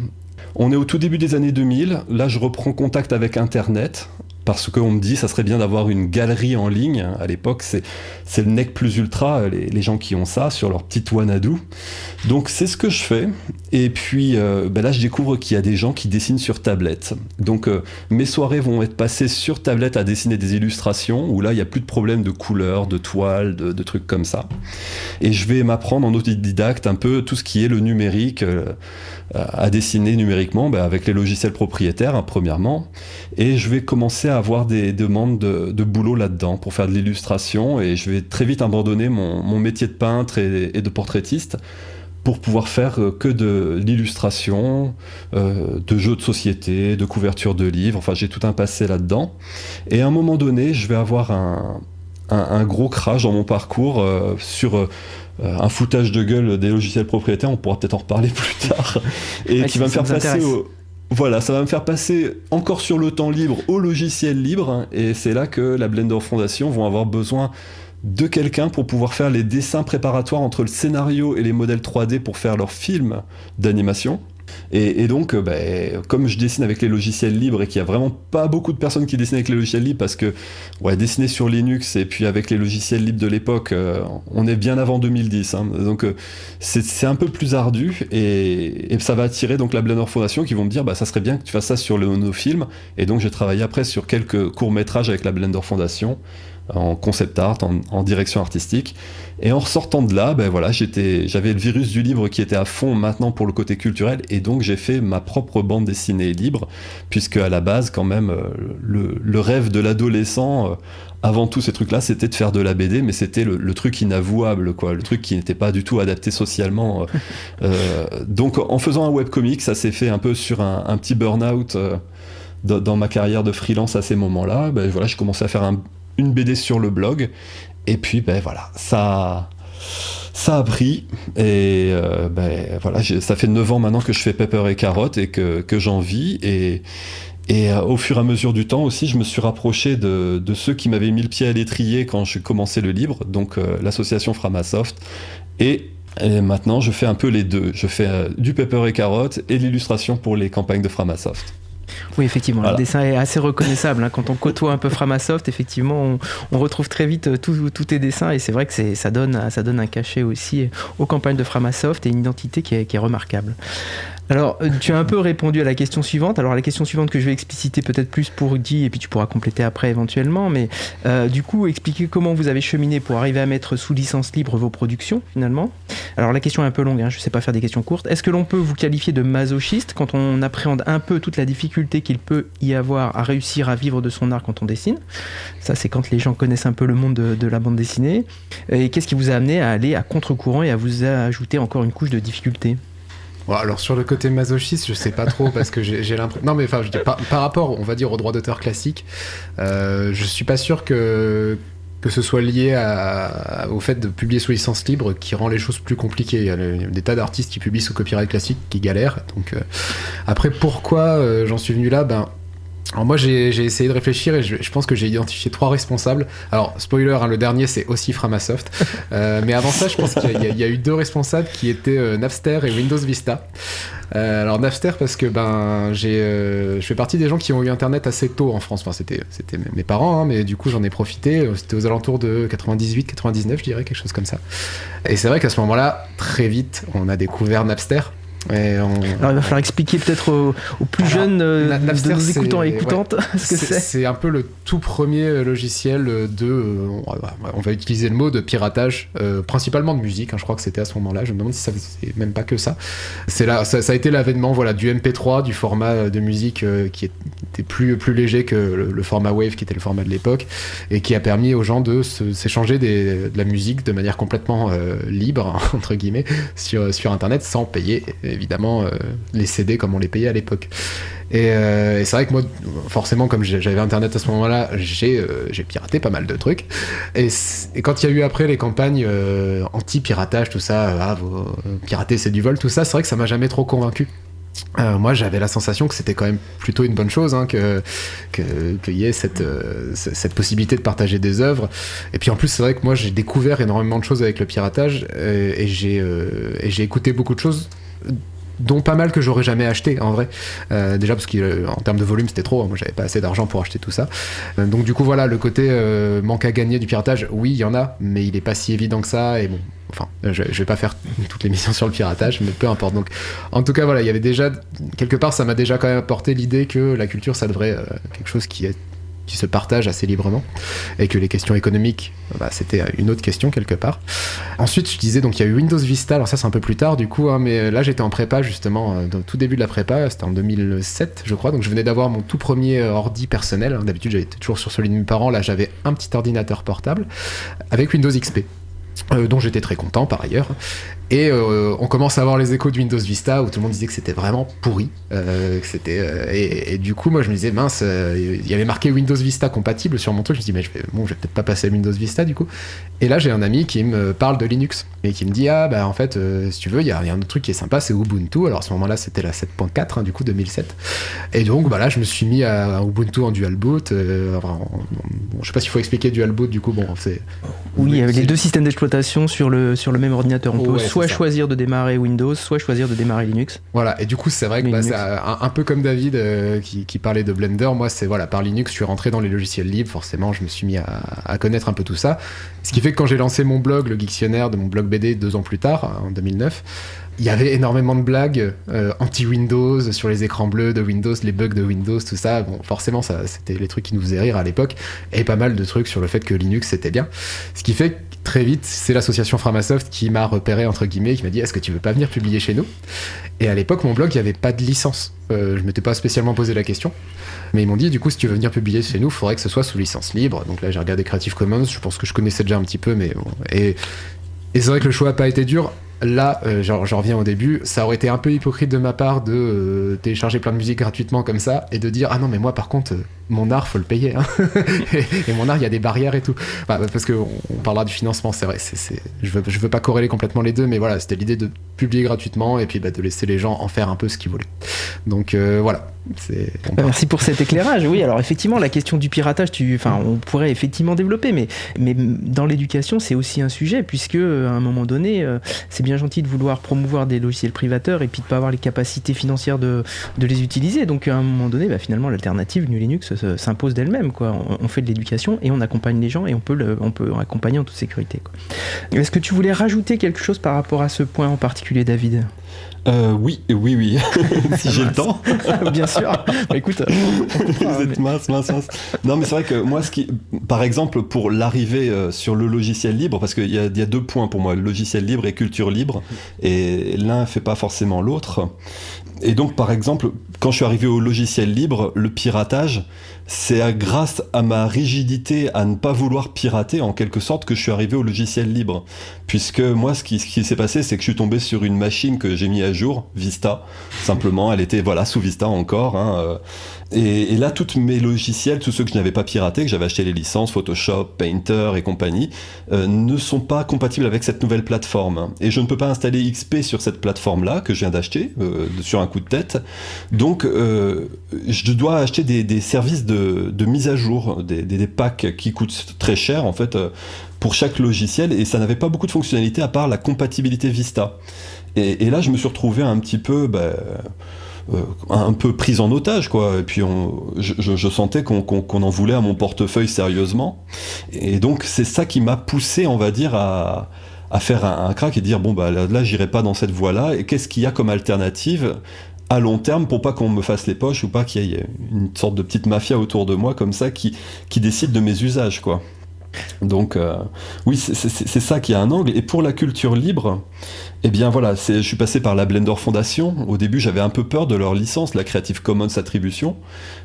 On est au tout début des années 2000. Là, je reprends contact avec Internet parce qu'on me dit ça serait bien d'avoir une galerie en ligne. À l'époque, c'est c'est le nec plus ultra, les, gens qui ont ça sur leur petite Wanadu. Donc c'est ce que je fais. Et puis euh, ben là, je découvre qu'il y a des gens qui dessinent sur tablette. Donc euh, mes soirées vont être passées sur tablette à dessiner des illustrations où là, il n'y a plus de problème de couleurs, de toiles, de, de trucs comme ça. Et je vais m'apprendre en autodidacte un peu tout ce qui est le numérique. euh, à dessiner numériquement ben, avec les logiciels propriétaires, hein, premièrement. Et je vais commencer à avoir des demandes de, boulot là-dedans pour faire de l'illustration. Et je vais très vite abandonner mon, métier de peintre et, de portraitiste pour pouvoir faire euh, que de l'illustration, euh, de jeux de société, de couverture de livres. Enfin, j'ai tout un passé là-dedans. Et à un moment donné, je vais avoir un, gros crash dans mon parcours euh, sur un foutage de gueule des logiciels propriétaires. On pourra peut-être en reparler plus tard. Et Ouais, qui va me faire passer au. Voilà, ça va me faire passer encore sur le temps libre au logiciel libre. hein, Et c'est là que la Blender Foundation vont avoir besoin de quelqu'un pour pouvoir faire les dessins préparatoires entre le scénario et les modèles 3D pour faire leur film d'animation. Et, donc, euh, ben, comme je dessine avec les logiciels libres et qu'il n'y a vraiment pas beaucoup de personnes qui dessinent avec les logiciels libres parce que dessiner sur Linux et puis avec les logiciels libres de l'époque, euh, on est bien avant 2010. hein. donc, euh, c'est un peu plus ardu et, et ça va attirer donc la Blender Foundation qui vont me dire bah, ça serait bien que tu fasses ça sur le, nos films. Et donc, j'ai travaillé après sur quelques courts-métrages avec la Blender Foundation en concept art, en, direction artistique. Et en ressortant de là, ben voilà, j'étais, j'avais le virus du livre qui était à fond maintenant pour le côté culturel, et donc j'ai fait ma propre bande dessinée libre, puisque à la base, quand même, euh, le, rêve de l'adolescent, euh, avant tout ces trucs-là, c'était de faire de la BD, mais c'était le, truc inavouable, quoi, le truc qui n'était pas du tout adapté socialement. Euh, donc en faisant un webcomic, ça s'est fait un peu sur un, petit burn-out dans, ma carrière de freelance à ces moments-là. Ben voilà, j'ai commencé à faire un, une BD sur le blog. Et puis, ben voilà, ça, ça a pris. Et euh, ben voilà, ça fait 9 ans maintenant que je fais Pepper et Carotte et que, que j'en vis. Et, et euh, au fur et à mesure du temps aussi, je me suis rapproché de, de ceux qui m'avaient mis le pied à l'étrier quand je commençais le livre, donc euh, l'association Framasoft. Et, et, maintenant, je fais un peu les deux. Je fais du Pepper et Carotte et l'illustration pour les campagnes de Framasoft. Oui, effectivement, le dessin est assez reconnaissable. Hein. Quand on côtoie un peu Framasoft, effectivement, on, retrouve très vite euh, tous tes dessins et c'est vrai que ça donne, ça donne un cachet aussi aux campagnes de Framasoft et une identité qui est remarquable. Alors, euh, tu as un peu répondu à la question suivante. Alors, la question suivante que je vais expliciter peut-être plus pour Guy, et puis tu pourras compléter après éventuellement. Mais euh, du coup, expliquer comment vous avez cheminé pour arriver à mettre sous licence libre vos productions, finalement. Alors, la question est un peu longue, hein, je ne sais pas faire des questions courtes. Est-ce que l'on peut vous qualifier de masochiste quand on appréhende un peu toute la difficulté qu'il peut y avoir à réussir à vivre de son art quand on dessine Ça, c'est quand les gens connaissent un peu le monde de, la bande dessinée. Et qu'est-ce qui vous a amené à aller à contre-courant et à vous ajouter encore une couche de difficulté? Alors sur le côté masochiste, je sais pas trop parce que j'ai l'impression. Non mais par, rapport, on va dire au droit d'auteur classique, euh, je suis pas sûr que que ce soit lié au fait de publier sous licence libre qui rend les choses plus compliquées. Il y a, des tas d'artistes qui publient sous copyright classique qui galèrent. Donc euh, après, pourquoi euh, j'en suis venu là? Ben alors moi j'ai essayé de réfléchir et je, pense que j'ai identifié trois responsables. Alors spoiler, hein, le dernier c'est aussi Framasoft. Euh, mais avant ça je pense qu'il y, a eu deux responsables qui étaient euh, Napster et Windows Vista. Euh, alors Napster parce que ben j'ai je fais partie des gens qui ont eu internet assez tôt en France. Enfin c'était c'était mes parents hein, mais du coup j'en ai profité. C'était aux alentours de 98 99 je dirais quelque chose comme ça. Et c'est vrai qu'à ce moment-là très vite on a découvert Napster. Alors il va falloir expliquer peut-être aux, plus jeunes euh, de nos écoutants et écoutantes ce que c'est. C'est un peu le tout premier euh, logiciel de, euh, on va utiliser le mot de piratage, principalement de musique. Hein, je crois que c'était à ce moment-là. Je me demande si ça c'est même pas que ça. C'est là, ça, a été l'avènement, voilà, du MP3, du format de musique qui était plus plus léger que le, format Wave, qui était le format de l'époque, et qui a permis aux gens de s'échanger de la musique de manière complètement libre entre guillemets sur sur Internet sans payer évidemment euh, les CD comme on les payait à l'époque. Euh, et, c'est vrai que moi, forcément, comme j'avais internet à ce moment-là, j'ai euh, piraté pas mal de trucs. Et, quand il y a eu après les campagnes anti-piratage, tout ça, ah, pirater c'est du vol, tout ça, c'est vrai que ça m'a jamais trop convaincu. moi, j'avais la sensation que c'était quand même plutôt une bonne chose, hein, que qu'il y ait cette, cette possibilité de partager des œuvres. Et puis en plus, c'est vrai que moi, j'ai découvert énormément de choses avec le piratage et j'ai écouté beaucoup de choses dont pas mal que j'aurais jamais acheté en vrai. Euh, déjà parce qu'en euh, termes de volume c'était trop. Moi j'avais pas assez d'argent pour acheter tout ça. Euh, donc du coup voilà le côté manque à gagner du piratage oui il y en a mais il est pas si évident que ça. Et bon enfin je, je vais pas faire toutes les missions sur le piratage mais peu importe. Donc en tout cas voilà il y avait déjà quelque part ça m'a déjà quand même apporté l'idée que la culture ça devrait quelque chose qui est qui se partagent assez librement et que les questions économiques, bah, c'était une autre question quelque part. Ensuite, je disais donc il y a eu Windows Vista, alors ça c'est un peu plus tard du coup, hein, mais là j'étais en prépa justement, euh, dans tout début de la prépa, c'était en 2007 je crois, donc je venais d'avoir mon tout premier euh, ordi personnel. Hein. D'habitude j'étais toujours sur celui de mes parents, là j'avais un petit ordinateur portable avec Windows XP. Euh, dont j'étais très content par ailleurs. Et euh, on commence à avoir les échos de Windows Vista où tout le monde disait que c'était vraiment pourri. Euh, que c'était, et, du coup, moi je me disais, mince, il y avait marqué Windows Vista compatible sur mon truc. Je me dis, mais je vais, bon, je vais peut-être pas passer à Windows Vista du coup. Et là, j'ai un ami qui me parle de Linux et qui me dit, ah bah en fait, si tu veux, il y, a un autre truc qui est sympa, c'est Ubuntu. Alors à ce moment-là, c'était la 7.4, hein, du coup 2007. Et donc, bah là, je me suis mis à, Ubuntu en dual boot. je sais pas s'il faut expliquer dual boot, du coup, bon, c'est. Oui, il y avait les deux systèmes d'exploitation sur le, sur le même ordinateur. On peut soit soit choisir de démarrer Windows, soit choisir de démarrer Linux. Voilà, et du coup, c'est vrai que bah, un, un, peu comme David euh, qui, qui, parlait de Blender, moi, c'est voilà, par Linux, je suis rentré dans les logiciels libres, forcément, je me suis mis à, à connaître un peu tout ça. Ce qui fait que quand j'ai lancé mon blog, le Dictionnaire de mon blog BD deux ans plus tard, en 2009, il y avait énormément de blagues euh, anti-Windows sur les écrans bleus de Windows, les bugs de Windows, tout ça. Bon, forcément, ça, c'était les trucs qui nous faisaient rire à l'époque, et pas mal de trucs sur le fait que Linux c'était bien. Ce qui fait que très vite, c'est l'association Framasoft qui m'a repéré entre guillemets, qui m'a dit est-ce que tu veux pas venir publier chez nous? Et à l'époque, mon blog, il n'y avait pas de licence. Euh, je m'étais pas spécialement posé la question, mais ils m'ont dit du coup, si tu veux venir publier chez nous, il faudrait que ce soit sous licence libre. Donc là, j'ai regardé Creative Commons. Je pense que je connaissais déjà un petit peu, mais bon. Et, et c'est vrai que le choix n'a pas été dur là, euh, j'en reviens au début, ça aurait été un peu hypocrite de ma part de euh, télécharger plein de musique gratuitement comme ça et de dire ah non mais moi par contre euh, mon art faut le payer hein. et, mon art il y a des barrières et tout parce que on, parlera du financement c'est vrai je veux veux pas corréler complètement les deux mais voilà c'était l'idée de publier gratuitement et puis bah, de laisser les gens en faire un peu ce qu'ils voulaient donc voilà bah, merci pour cet éclairage. Oui, alors effectivement, la question du piratage, on pourrait effectivement développer, mais, mais dans l'éducation, c'est aussi un sujet, puisque à un moment donné, c'est bien gentil de vouloir promouvoir des logiciels privateurs et puis de pas avoir les capacités financières de, de les utiliser. Donc à un moment donné, bah, finalement, l'alternative GNU Linux s'impose d'elle-même. Quoi. On, fait de l'éducation et on accompagne les gens et on peut, le, on peut accompagner en toute sécurité. Est-ce que tu voulais rajouter quelque chose par rapport à ce point en particulier, David? Euh, oui, oui, oui, si j'ai le temps. Bien sûr. Bah, écoute, vous êtes mince, mince, mince. Non, mais c'est vrai que moi, ce qui, par exemple, pour l'arrivée euh, sur le logiciel libre, parce qu'il y, y, a deux points pour moi, le logiciel libre et culture libre, et l'un fait pas forcément l'autre. Et donc, par exemple, quand je suis arrivé au logiciel libre, le piratage, c'est grâce à ma rigidité à ne pas vouloir pirater, en quelque sorte, que je suis arrivé au logiciel libre. Puisque moi, ce qui, s'est passé, c'est que je suis tombé sur une machine que j'ai mis à jour, Vista, simplement. Elle était, voilà, sous Vista encore. Hein, euh, et, là, tous mes logiciels, tous ceux que je n'avais pas piratés, que j'avais acheté les licences, Photoshop, Painter et compagnie, euh, ne sont pas compatibles avec cette nouvelle plateforme. Et je ne peux pas installer XP sur cette plateforme-là, que je viens d'acheter, euh, sur un coup de tête. Donc, euh, je dois acheter des, services de, mise à jour, des, packs qui coûtent très cher, en fait, pour chaque logiciel. Et ça n'avait pas beaucoup de fonctionnalités à part la compatibilité Vista. Et, là, je me suis retrouvé un petit peu... Bah, euh, un peu prise en otage, quoi. Et puis je, sentais qu'on en voulait à mon portefeuille sérieusement. Et donc c'est ça qui m'a poussé, on va dire, à, faire un, crack et dire bon bah là, j'irai pas dans cette voie-là. Et qu'est-ce qu'il y a comme alternative à long terme pour pas qu'on me fasse les poches ou pas qu'il y ait une sorte de petite mafia autour de moi comme ça qui, qui décide de mes usages, quoi. Donc euh, oui, c'est ça qui a un angle. Et pour la culture libre, eh bien voilà, je suis passé par la Blender Foundation. Au début, j'avais un peu peur de leur licence, la Creative Commons Attribution.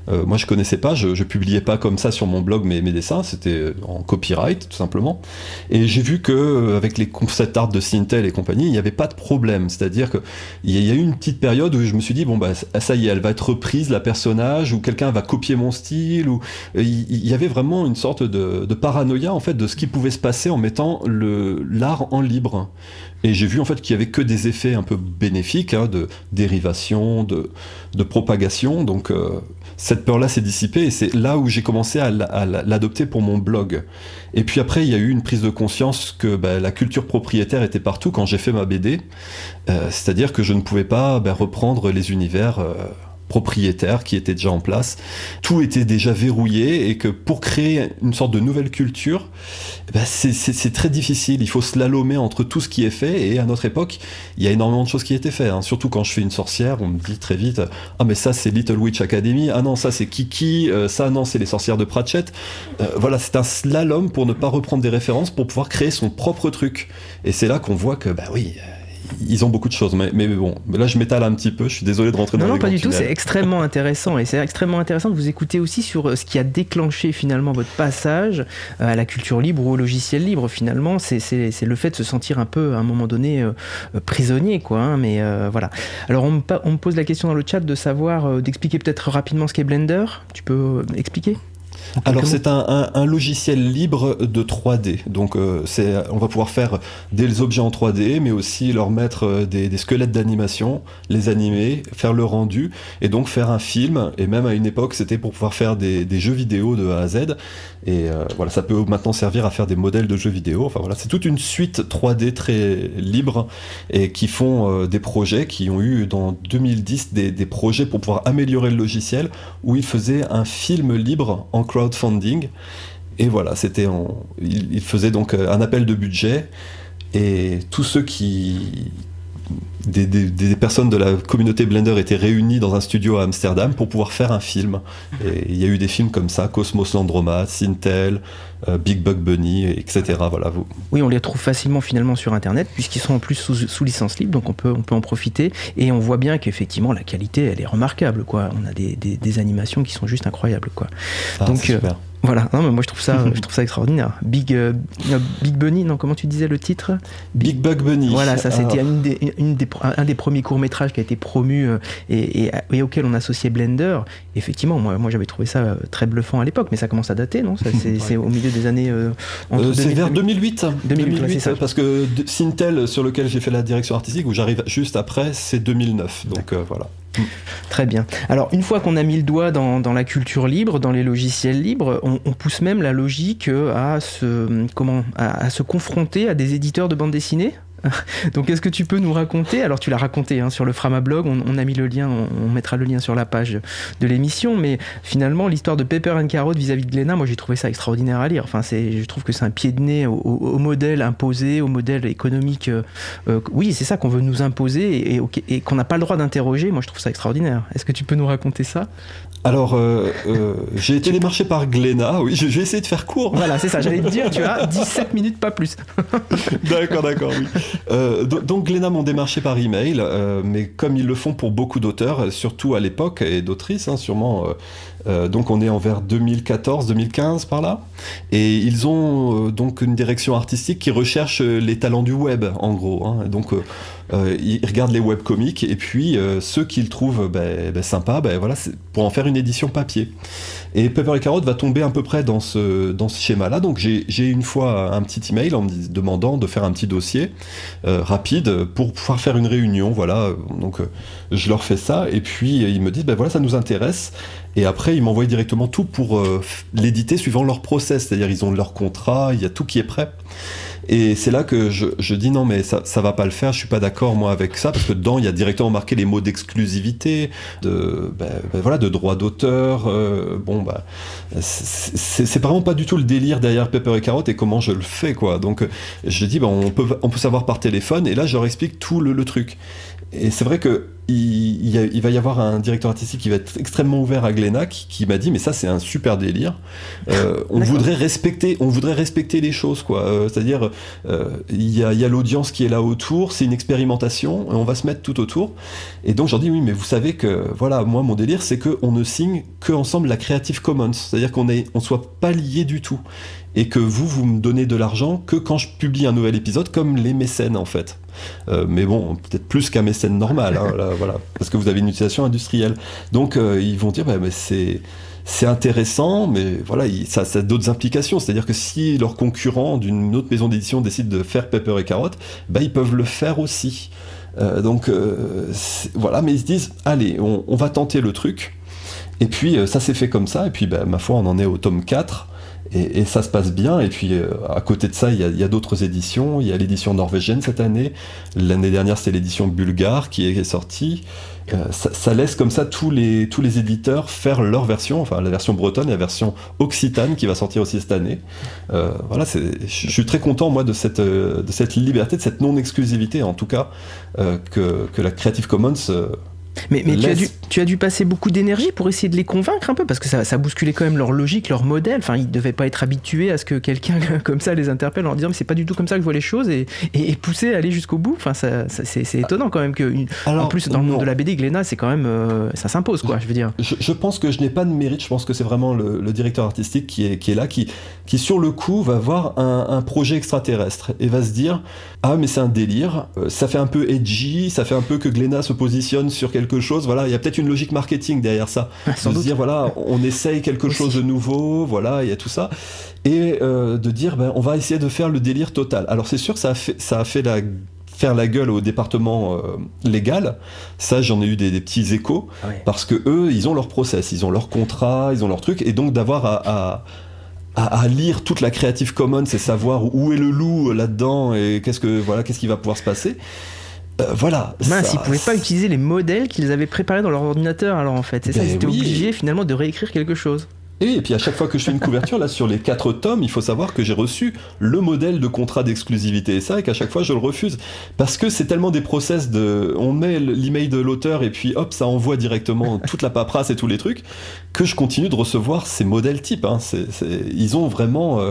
Euh, moi, je connaissais pas, je, je publiais pas comme ça sur mon blog mes, mes dessins, c'était en copyright tout simplement. Et j'ai vu que euh, avec les concept art de Sintel et compagnie, il n'y avait pas de problème. C'est-à-dire qu'il y a eu une petite période où je me suis dit bon bah ça y est, elle va être reprise la personnage, ou quelqu'un va copier mon style, ou euh, il y, avait vraiment une sorte de, de paranoïa en fait de ce qui pouvait se passer en mettant l'art en libre. Et j'ai vu en fait qu'il y avait que des effets un peu bénéfiques, hein, de dérivation, de, de propagation. Donc euh, cette peur-là s'est dissipée et c'est là où j'ai commencé à l'adopter pour mon blog. Et puis après, il y a eu une prise de conscience que bah, la culture propriétaire était partout quand j'ai fait ma BD. Euh, c'est-à-dire que je ne pouvais pas bah, reprendre les univers. Euh, propriétaires qui étaient déjà en place. Tout était déjà verrouillé et que pour créer une sorte de nouvelle culture, ben, c'est très difficile. Il faut slalomer entre tout ce qui est fait et à notre époque, il y a énormément de choses qui étaient faites. Hein. Surtout quand je fais une sorcière, on me dit très vite Ah, mais ça c'est Little Witch Academy, ah non, ça c'est Kiki, euh, ça non, c'est les sorcières de Pratchett. Euh, voilà, c'est un slalom pour ne pas reprendre des références pour pouvoir créer son propre truc. Et c'est là qu'on voit que, bah oui, ils ont beaucoup de choses. Mais, mais bon, là je m'étale un petit peu. Je suis désolé de rentrer dans non, Non, pas du tout. C'est extrêmement intéressant et c'est extrêmement intéressant de vous écouter aussi sur euh, ce qui a déclenché finalement votre passage euh, à la culture libre ou au logiciel libre. Finalement, c'est le fait de se sentir un peu à un moment donné euh, prisonnier, quoi. Hein, mais voilà. Alors on me, on me, pose la question dans le chat de savoir, d'expliquer peut-être rapidement ce qu'est Blender. Tu peux expliquer? Alors c'est un, logiciel libre de 3D. Donc euh, on va pouvoir faire des objets en 3D, mais aussi leur mettre euh, des, squelettes d'animation, les animer, faire le rendu, et donc faire un film. Et même à une époque, c'était pour pouvoir faire des, jeux vidéo de A à Z. Et euh, voilà, ça peut maintenant servir à faire des modèles de jeux vidéo. Enfin voilà, c'est toute une suite 3D très libre et qui font des projets, qui ont eu dans 2010 des, des projets pour pouvoir améliorer le logiciel, où ils faisaient un film libre en crowdfunding. Et voilà, c'était il, faisait donc euh, un appel de budget et tous ceux qui des, des, personnes de la communauté Blender étaient réunies dans un studio à Amsterdam pour pouvoir faire un film. Et il y a eu des films comme ça, Cosmos Landroma, Sintel, Big Bug Bunny, etc. Voilà, vous. Oui, on les trouve facilement finalement sur Internet puisqu'ils sont en plus sous, licence libre, donc on peut, on peut en profiter. Et on voit bien qu'effectivement la qualité, elle est remarquable. Quoi. On a des, des animations qui sont juste incroyables. Quoi. Ah, donc, euh, voilà, non, mais moi je trouve ça, je trouve ça extraordinaire. Big, euh, Big Bunny, non, comment tu disais le titre? Big, Bug Bunny. Voilà, ça c'était une des, un des premiers courts métrages qui a été promu euh, et, et, auquel on associait Blender. Effectivement, moi, moi j'avais trouvé ça euh, très bluffant à l'époque, mais ça commence à dater, non? C'est au milieu des années. c'est vers 2008. 2008, parce que Sintel, sur lequel j'ai fait la direction artistique, où j'arrive juste après, c'est 2009. Donc voilà. Très bien. Alors, une fois qu'on a mis le doigt dans, la culture libre, dans les logiciels libres, on, pousse même la logique à se, comment, à se confronter à des éditeurs de bande dessinée? Donc, est-ce que tu peux nous raconter Alors, tu l'as raconté hein, sur le Frama blog, on, a mis le lien, on, mettra le lien sur la page de l'émission, mais finalement, l'histoire de Pepper and Carrot vis-à-vis de Glenna, moi j'ai trouvé ça extraordinaire à lire. Enfin, je trouve que c'est un pied de nez au, modèle imposé, au modèle économique. Euh, euh, oui, c'est ça qu'on veut nous imposer et qu'on n'a pas le droit d'interroger. Moi, je trouve ça extraordinaire. Est-ce que tu peux nous raconter ça? Alors, euh, euh, j'ai été démarché par Glénat, oui, je, vais essayer de faire court. Voilà, c'est ça, j'allais te dire, tu as 17 minutes, pas plus. d'accord, d'accord, oui. Euh, donc, Glénat m'ont démarché par email, mais comme ils le font pour beaucoup d'auteurs, surtout à l'époque, et d'autrices, hein, sûrement. donc, on est envers 2014-2015 par là. Et ils ont donc une direction artistique qui recherche les talents du web, en gros. Hein. Donc, euh, ils regardent les webcomics et puis euh, ceux qu'ils trouvent ben, ben, sympas, ben, voilà, pour en faire une édition papier. Et Pepper et Carotte va tomber à peu près dans ce, dans ce schéma-là. Donc j'ai une fois un petit email en me demandant de faire un petit dossier euh, rapide pour pouvoir faire une réunion. Voilà, donc je leur fais ça et puis ils me disent ben voilà ça nous intéresse. Et après ils m'envoient directement tout pour l'éditer suivant leur process, c'est-à-dire ils ont leur contrat, il y a tout qui est prêt. Et c'est là que je, dis non, mais ça, va pas le faire, je suis pas d'accord moi avec ça, parce que dedans il y a directement marqué les mots d'exclusivité, de, ben, ben voilà, de droit d'auteur. Euh, bon, bah, c'est vraiment pas du tout le délire derrière Pepper et Carotte et comment je le fais, quoi. Donc je dis, on, peut, savoir par téléphone, et là je leur explique tout le truc. Et c'est vrai que il, va y avoir un directeur artistique qui va être extrêmement ouvert à Glenac qui, m'a dit mais ça c'est un super délire. Euh, on voudrait respecter, on voudrait respecter les choses quoi. Euh, c'est-à-dire euh, il y a, l'audience qui est là autour, c'est une expérimentation, et on va se mettre tout autour. Et donc j'en dis oui mais vous savez que voilà moi mon délire c'est que on ne signe que ensemble la Creative Commons, c'est-à-dire qu'on est on soit pas lié du tout et que vous vous me donnez de l'argent que quand je publie un nouvel épisode comme les mécènes en fait. Euh, mais bon, peut-être plus qu'un mécène normal, hein, voilà, parce que vous avez une utilisation industrielle. Donc euh, ils vont dire, bah, mais c'est c'est intéressant, mais voilà, ça, ça a d'autres implications. C'est-à-dire que si leurs concurrents d'une autre maison d'édition décident de faire Pepper et Carotte, bah, ils peuvent le faire aussi. Euh, donc voilà, mais ils se disent, allez, on, va tenter le truc. Et puis ça s'est fait comme ça, et puis bah, ma foi, on en est au tome 4. Et, ça se passe bien. Et puis euh, à côté de ça, il y a, d'autres éditions. Il y a l'édition norvégienne cette année. L'année dernière, c'est l'édition bulgare qui est, sortie. Euh, ça, laisse comme ça tous les, tous les éditeurs faire leur version, enfin la version bretonne et la version occitane qui va sortir aussi cette année. Euh, voilà, je suis très content moi de cette, de cette liberté, de cette non-exclusivité en tout cas que, que, la Creative Commons mais, mais tu, as dû, tu, as dû, passer beaucoup d'énergie pour essayer de les convaincre un peu, parce que ça, ça bousculait quand même leur logique, leur modèle. Enfin, ils ne devaient pas être habitués à ce que quelqu'un comme ça les interpelle en leur disant mais c'est pas du tout comme ça que je vois les choses et, et, pousser à aller jusqu'au bout. Enfin, ça, c'est étonnant quand même que. en plus, dans le monde de la BD, Glénat, c'est quand même. Euh, ça s'impose, quoi, je veux dire. Je, pense que je n'ai pas de mérite, je pense que c'est vraiment le, directeur artistique qui est, qui est là, qui, qui sur le coup va voir un, un projet extraterrestre et va se dire Ah, mais c'est un délire, euh, ça fait un peu edgy, ça fait un peu que Glénat se positionne sur quelque quelque chose. Voilà, il y a peut-être une logique marketing derrière ça. Ah, sans de se dire voilà, on essaye quelque chose de nouveau, voilà, il y a tout ça, et euh, de dire ben, on va essayer de faire le délire total. Alors c'est sûr, ça a fait, ça a fait la faire la gueule au département euh, légal. Ça, j'en ai eu des, des petits échos Ouais. parce que eux, ils ont leur process, ils ont leur contrat, ils ont leur truc, et donc d'avoir à- à lire toute la Creative Commons et savoir où est le loup là-dedans et qu'est-ce que voilà, qu'est-ce qui va pouvoir se passer. Euh, voilà. Mince, ça- ils pouvaient pas utiliser les modèles qu'ils avaient préparés dans leur ordinateur alors en fait. C'est ça, Ben ils étaient oui. obligés finalement de réécrire quelque chose. Et, oui, et puis à chaque fois que je fais une couverture, là sur les quatre tomes, il faut savoir que j'ai reçu le modèle de contrat d'exclusivité et ça, et qu'à chaque fois je le refuse. Parce que c'est tellement des process de. On met l'email de l'auteur et puis hop, ça envoie directement toute la paperasse et tous les trucs, que je continue de recevoir ces modèles types. hein. Ils ont vraiment euh,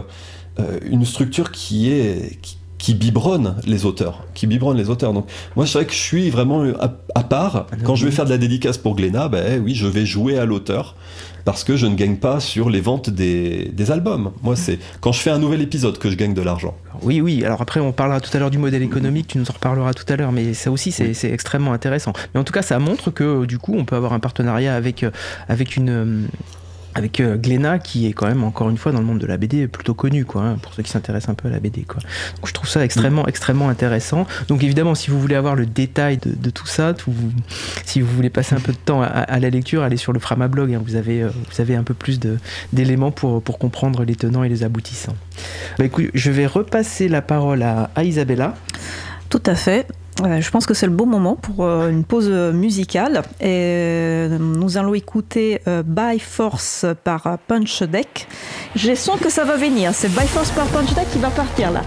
euh, une structure qui est. Qui, qui biberonne les auteurs, qui biberonne les auteurs. Donc moi, c'est vrai que je suis vraiment à, à part. Quand je vais faire de la dédicace pour Glénat, ben oui, je vais jouer à l'auteur parce que je ne gagne pas sur les ventes des, des albums. Moi, c'est quand je fais un nouvel épisode que je gagne de l'argent. Oui, oui, alors après on parlera tout à l'heure du modèle économique, tu nous en reparleras tout à l'heure, mais ça aussi c'est extrêmement intéressant. Mais en tout cas, ça montre que du coup on peut avoir un partenariat avec, euh, avec une. Avec euh, Glénat qui est quand même encore une fois dans le monde de la BD plutôt connu quoi hein, pour ceux qui s'intéressent un peu à la BD quoi. Donc je trouve ça extrêmement extrêmement intéressant. Donc évidemment si vous voulez avoir le détail de, de tout ça, tout, si vous voulez passer un peu de temps à, à la lecture, allez sur le Frama blog, hein, vous avez euh, vous avez un peu plus de d'éléments pour pour comprendre les tenants et les aboutissants. Bah écoute, je vais repasser la parole à, à Isabella. Tout à fait. Euh, je pense que c'est le bon moment pour euh, une pause musicale. Et euh, nous allons écouter euh, By Force par euh, Punch Deck. J'ai sens que ça va venir. C'est By Force par Punch Deck qui va partir là.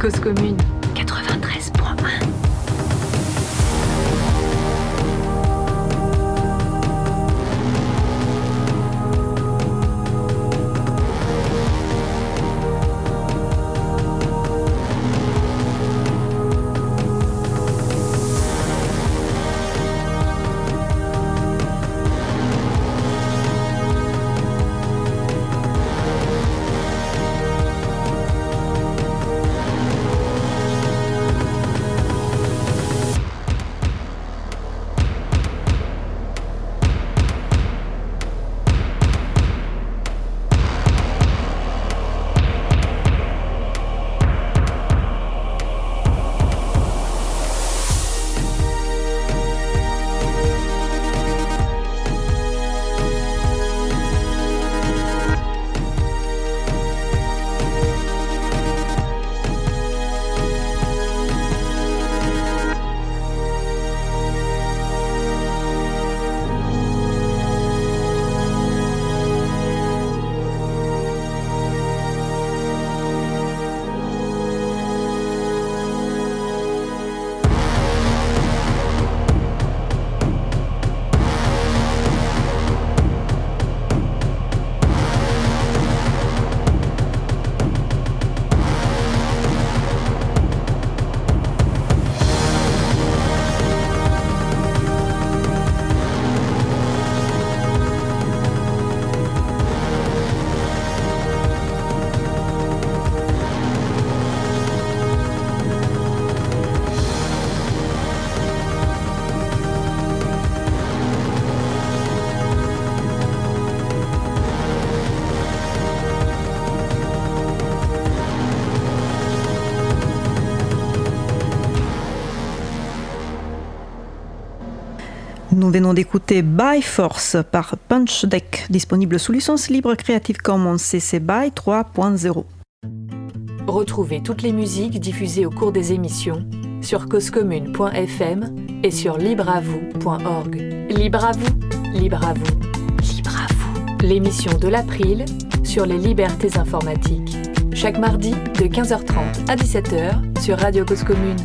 Cause commune Nous venons d'écouter By Force par Punch Deck, disponible sous licence libre Creative Commons CC BY 3.0. Retrouvez toutes les musiques diffusées au cours des émissions sur causecommune.fm et sur libreavoue.org. Libre à vous, libre à vous, libre à vous. L'émission de l'April sur les libertés informatiques. Chaque mardi de 15h30 à 17h sur Radio Cause Commune.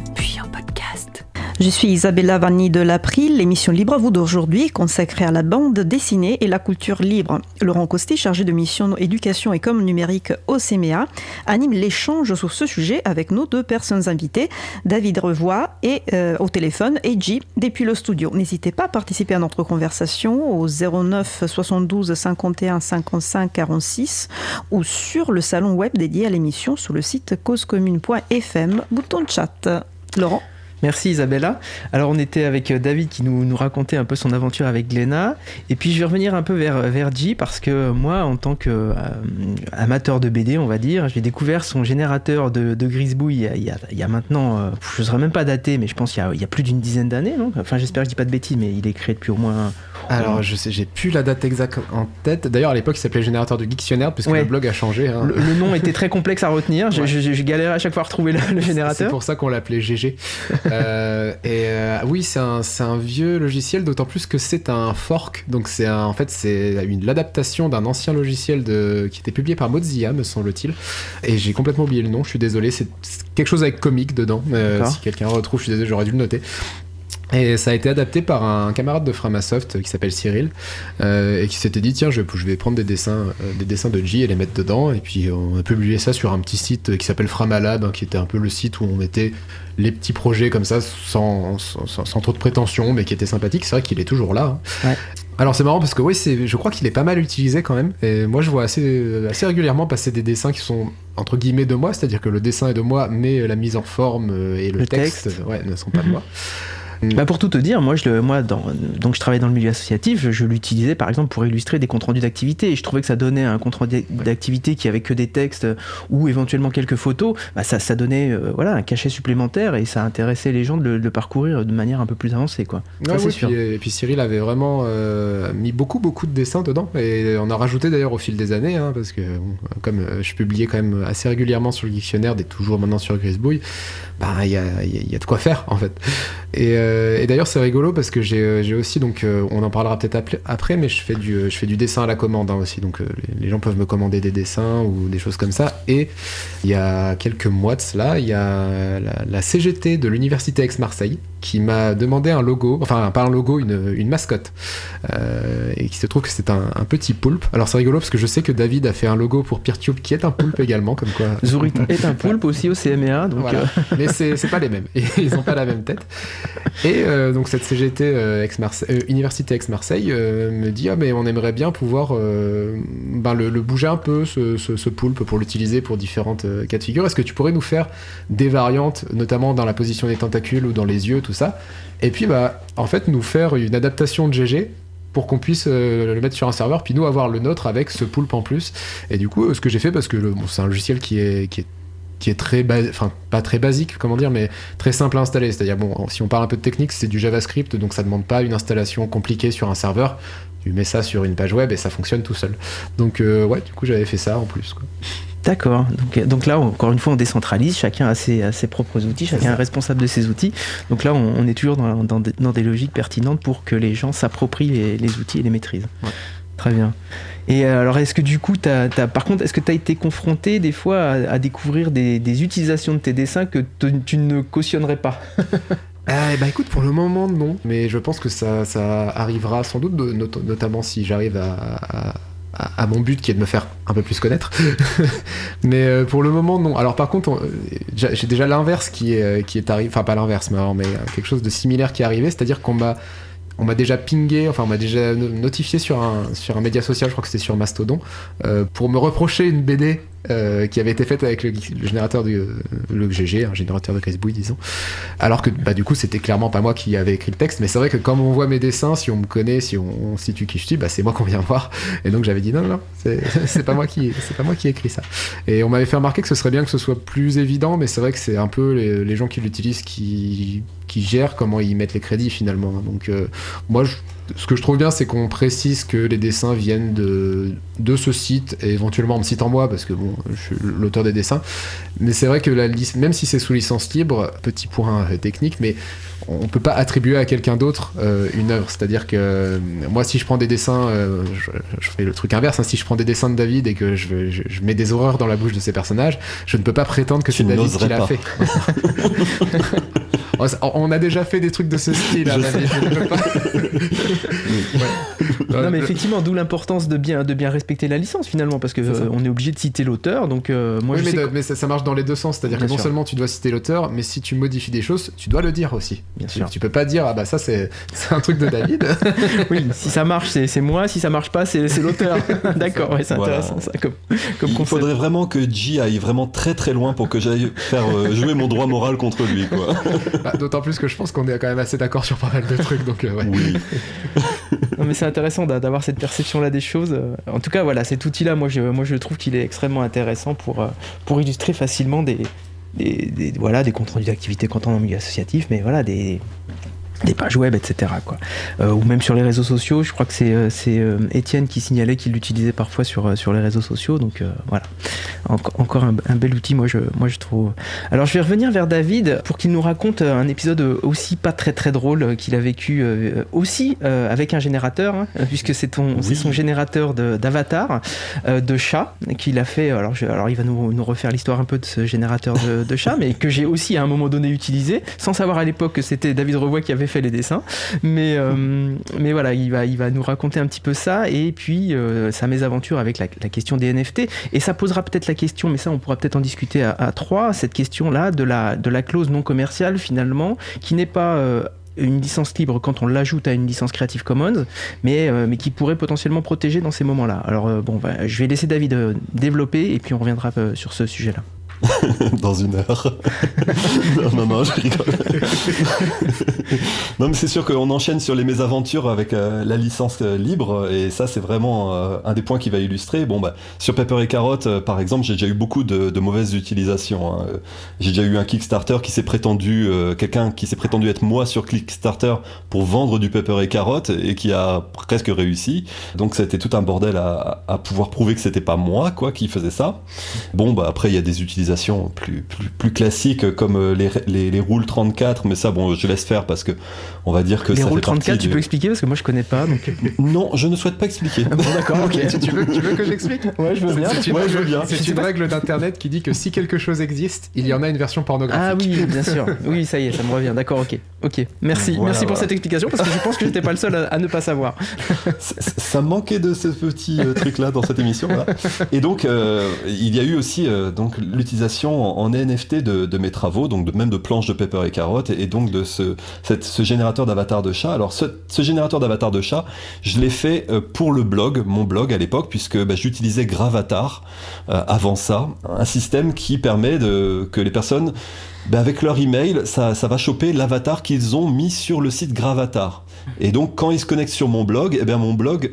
Je suis Isabella Vanni de l'April. L'émission Libre à vous d'aujourd'hui consacrée à la bande dessinée et la culture libre. Laurent Costi, chargé de mission éducation et com numérique au CMA, anime l'échange sur ce sujet avec nos deux personnes invitées, David Revoix et euh, au téléphone et depuis le studio. N'hésitez pas à participer à notre conversation au 09 72 51 55 46 ou sur le salon web dédié à l'émission sur le site causecommune.fm, bouton chat. Laurent? Merci Isabella. Alors on était avec euh, David qui nous, racontait un peu son aventure avec Glenna. Et puis je vais revenir un peu vers, vers G parce que moi, en tant qu'amateur euh, de BD, on va dire, j'ai découvert son générateur de, de grisbouille il y, a, il maintenant, euh, je ne serais même pas daté, mais je pense qu'il y a, il y a plus d'une dizaine d'années. Enfin j'espère que je dis pas de bêtises, mais il est créé depuis au moins alors, je sais, j'ai plus la date exacte en tête. D'ailleurs, à l'époque, il s'appelait Générateur de Dictionnaire, puisque le blog a changé. Hein. Le, nom était très complexe à retenir. J'ai galéré à chaque fois à retrouver le, générateur. C'est pour ça qu'on l'appelait GG. euh, et euh, oui, c'est un, un, vieux logiciel, d'autant plus que c'est un fork. Donc, c'est en fait, c'est l'adaptation d'un ancien logiciel de, qui était publié par Mozilla, me semble-t-il. Et j'ai complètement oublié le nom, je suis désolé. C'est quelque chose avec comique dedans. Euh, si quelqu'un retrouve, je suis désolé, j'aurais dû le noter. Et ça a été adapté par un camarade de Framasoft qui s'appelle Cyril euh, et qui s'était dit tiens je, je, vais prendre des dessins, euh, des dessins de J et les mettre dedans et puis on a publié ça sur un petit site qui s'appelle Framalab hein, qui était un peu le site où on mettait les petits projets comme ça sans, sans, trop de prétention mais qui était sympathique c'est vrai qu'il est toujours là hein. Alors c'est marrant parce que oui, je crois qu'il est pas mal utilisé quand même. Et moi je vois assez, assez régulièrement passer des dessins qui sont entre guillemets de moi, c'est-à-dire que le dessin est de moi, mais la mise en forme et le, texte, Ouais, ne sont pas de moi. Bah pour tout te dire, moi, je, moi donc je travaille dans le milieu associatif, je, l'utilisais par exemple pour illustrer des comptes rendus d'activité et je trouvais que ça donnait un compte rendu d'activité qui avait que des textes ou éventuellement quelques photos, bah ça, ça donnait euh, voilà, un cachet supplémentaire et ça intéressait les gens de le, parcourir de manière un peu plus avancée. Quoi. sûr. et puis Cyril avait vraiment euh, mis beaucoup beaucoup de dessins dedans et on a rajouté d'ailleurs au fil des années hein, parce que comme euh, je publiais quand même assez régulièrement sur le dictionnaire, des toujours maintenant sur Grisbouille, bah il y, a, y, a, de quoi faire en fait. Et euh, et d'ailleurs, c'est rigolo parce que j'ai euh, aussi, donc, euh, on en parlera peut-être après, mais je fais du, je fais du dessin à la commande hein, aussi. Donc, les, gens peuvent me commander des dessins ou des choses comme ça. Et il y a quelques mois de cela, il y a la CGT de l'Université Aix-Marseille qui m'a demandé un logo, enfin pas un logo, une, une mascotte, euh, et qui se trouve que c'est un, petit poulpe. Alors c'est rigolo parce que je sais que David a fait un logo pour PeerTube qui est un poulpe également, comme quoi. Zuri est un poulpe aussi au CMA, donc. Voilà. Euh. Mais c'est pas les mêmes, ils n'ont pas la même tête. Et euh, donc cette CGT ex Université Aix-Marseille me dit ah mais on aimerait bien pouvoir ben, le, bouger un peu ce, ce, ce poulpe pour l'utiliser pour différentes cas de figure. Est-ce que tu pourrais nous faire des variantes, notamment dans la position des tentacules ou dans les yeux, tout ça. Et puis, bah, en fait, nous faire une adaptation de GG pour qu'on puisse euh, le mettre sur un serveur, puis nous avoir le nôtre avec ce poulpe en plus. Et du coup, ce que j'ai fait, parce que c'est un logiciel qui est, qui est qui est très enfin pas très basique comment dire mais très simple à installer c'est à dire bon si on parle un peu de technique c'est du JavaScript donc ça demande pas une installation compliquée sur un serveur tu mets ça sur une page web et ça fonctionne tout seul donc euh, ouais du coup j'avais fait ça en plus. D'accord. Donc, donc, là, encore une fois, on décentralise. Chacun a ses, ses propres outils. Chacun est, responsable de ses outils. Donc là, on, est toujours dans, dans, dans, des logiques pertinentes pour que les gens s'approprient les, outils et les maîtrisent. Très bien. Et euh, alors, est-ce que du coup, as, par contre, est-ce que tu as été confronté des fois à, découvrir des, des, utilisations de tes dessins que tu ne cautionnerais pas? Eh bah écoute, pour le moment non, mais je pense que ça, ça arrivera sans doute, notamment si j'arrive à, à, mon but qui est de me faire un peu plus connaître. mais euh, pour le moment, non. Alors par contre, euh, j'ai déjà l'inverse qui est, euh, qui est arrivé, enfin pas l'inverse, mais, mais quelque chose de similaire qui est arrivé, c'est-à-dire qu'on m'a on m'a déjà pingé, enfin on m'a déjà notifié sur un, média social, je crois que c'était sur Mastodon, pour me reprocher une BD euh, qui avait été faite avec le, générateur du le GG, un générateur de Gracebouille, disons. Alors que bah, du coup, c'était clairement pas moi qui avait écrit le texte, mais c'est vrai que quand on voit mes dessins, si on me connaît, si on, situe qui je suis, bah, c'est moi qu'on vient voir. Et donc j'avais dit non, non, c'est pas moi qui, c'est pas moi qui ai écrit ça. Et on m'avait fait remarquer que ce serait bien que ce soit plus évident, mais c'est vrai que c'est un peu les gens qui l'utilisent qui, qui comment ils mettent les crédits finalement. Donc euh, moi, ce que je trouve bien, c'est qu'on précise que les dessins viennent de, de ce site et éventuellement en me citant moi parce que bon, je suis l'auteur des dessins. Mais c'est vrai que la liste, même si c'est sous licence libre, petit point technique, mais on peut pas attribuer à quelqu'un d'autre euh, une œuvre. C'est-à-dire que euh, moi, si je prends des dessins, euh, je, fais le truc inverse. Hein. si je prends des dessins de David et que je, je, mets des horreurs dans la bouche de ces personnages, je ne peux pas prétendre que c'est David qui l'a fait. on a déjà fait des trucs de ce style. Hein, David, Non, mais effectivement, d'où l'importance de bien, de bien respecter la licence finalement, parce que on est obligé de citer l'auteur. Donc moi, oui, je mais, sais mais ça, marche dans les deux sens. C'est-à-dire que non seulement tu dois citer l'auteur, mais si tu modifies des choses, tu dois le dire aussi. Bien sûr. Tu peux pas dire, ah bah ça c'est un truc de David. oui, si ça marche, c'est moi, si ça marche pas, c'est l'auteur. D'accord, ouais, c'est intéressant ça comme, comme Il faudrait vraiment que G aille vraiment très très loin pour que j'aille faire euh, jouer mon droit moral contre lui. Bah, D'autant plus que je pense qu'on est quand même assez d'accord sur pas mal de trucs. Donc, euh, ouais. Oui. Non, mais c'est intéressant d'avoir cette perception-là des choses. En tout cas, voilà, cet outil-là, moi je, moi je trouve qu'il est extrêmement intéressant pour, euh, pour illustrer facilement des, des, voilà, des comptes rendus d'activité quand on est en milieu associatif, mais voilà, des pages web, etc. Quoi. Euh, ou même sur les réseaux sociaux, je crois que c'est euh, euh, Étienne qui signalait qu'il l'utilisait parfois sur, sur les réseaux sociaux, donc voilà. encore un, bel outil, moi je, moi je trouve. Alors je vais revenir vers David pour qu'il nous raconte un épisode aussi pas très très drôle qu'il a vécu aussi avec un générateur, hein, puisque c'est son générateur d'avatar, de, de, chat, qu'il a fait. Alors, alors il va nous, nous refaire l'histoire un peu de ce générateur de, de chat, mais que j'ai aussi à un moment donné utilisé, sans savoir à l'époque que c'était David Revoy qui avait fait les dessins. Mais, euh, mais voilà, il va, il va nous raconter un petit peu ça et puis euh, sa mésaventure avec la, question des NFT. Et ça posera peut-être la question, mais ça on pourra peut-être en discuter à, trois, cette question-là de la, de la clause non commerciale finalement, qui n'est pas... Euh, une licence libre quand on l'ajoute à une licence Creative Commons, mais, mais qui pourrait potentiellement protéger dans ces moments-là. Alors bon, bah, je vais laisser David développer et puis on reviendra sur ce sujet-là. dans une heure. non, non, je rigole. non, mais c'est sûr qu'on enchaîne sur les mésaventures avec euh, la licence euh, libre, et ça, c'est vraiment euh, un des points qui va illustrer. Bon, bah, sur Pepper et Carotte, par exemple, j'ai déjà eu beaucoup de, mauvaises utilisations. Hein. J'ai déjà eu un Kickstarter qui s'est prétendu, quelqu'un qui s'est prétendu être moi sur Kickstarter pour vendre du Pepper et Carotte, et qui a presque réussi. Donc, c'était tout un bordel à, pouvoir prouver que c'était pas moi, quoi, qui faisait ça. Bon, bah, après, il y a des utilisations plus, plus, classiques comme les, les, les roules 34, mais ça, bon, je laisse faire parce que on va dire que les ça roules 34, tu peux expliquer parce que moi je connais pas. Donc... Non, je ne souhaite pas expliquer. bon, d'accord, ok. tu, veux, tu, veux, que j'explique? Ouais, je veux bien. C'est une, ouais, je veux bien. C'est une règle d'internet qui dit que si quelque chose existe, il y en a une version pornographique. Ah oui, bien sûr. Oui, ça y est, ça me revient. D'accord, ok. Ok. Merci, merci pour cette explication parce que je pense que j'étais pas le seul à, ne pas savoir. ça manquait de ce petit euh, truc là dans cette émission là. Et donc, euh, il y a eu aussi euh, donc l'utilisation en NFT de, mes travaux, donc de, même de planches de Pepper et Carotte, et, donc de ce, ce générateur d'avatar de chat. Alors ce, générateur d'avatar de chat, je l'ai fait euh, pour le blog, mon blog à l'époque, puisque bah, j'utilisais Gravatar euh, avant ça, un système qui permet que les personnes, bah, avec leur email, ça, ça va choper l'avatar qu'ils ont mis sur le site Gravatar. Et donc quand ils se connectent sur mon blog, eh bien mon blog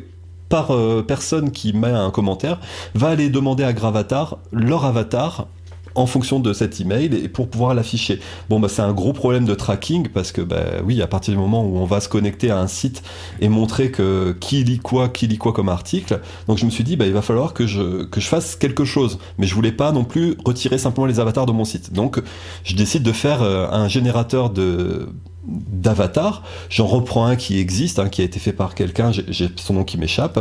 par euh, personne qui met un commentaire, va aller demander à Gravatar leur avatar en fonction de cet email et pour pouvoir l'afficher. Bon, bah, c'est un gros problème de tracking parce que, bah, oui, à partir du moment où on va se connecter à un site et montrer que qui lit quoi, qui lit quoi comme article, donc je me suis dit, bah, il va falloir que je, que je fasse quelque chose. Mais je voulais pas non plus retirer simplement les avatars de mon site. Donc, je décide de faire euh, un générateur de d'avatar. J'en reprends un qui existe, hein, qui a été fait par quelqu'un, j'ai son nom qui m'échappe,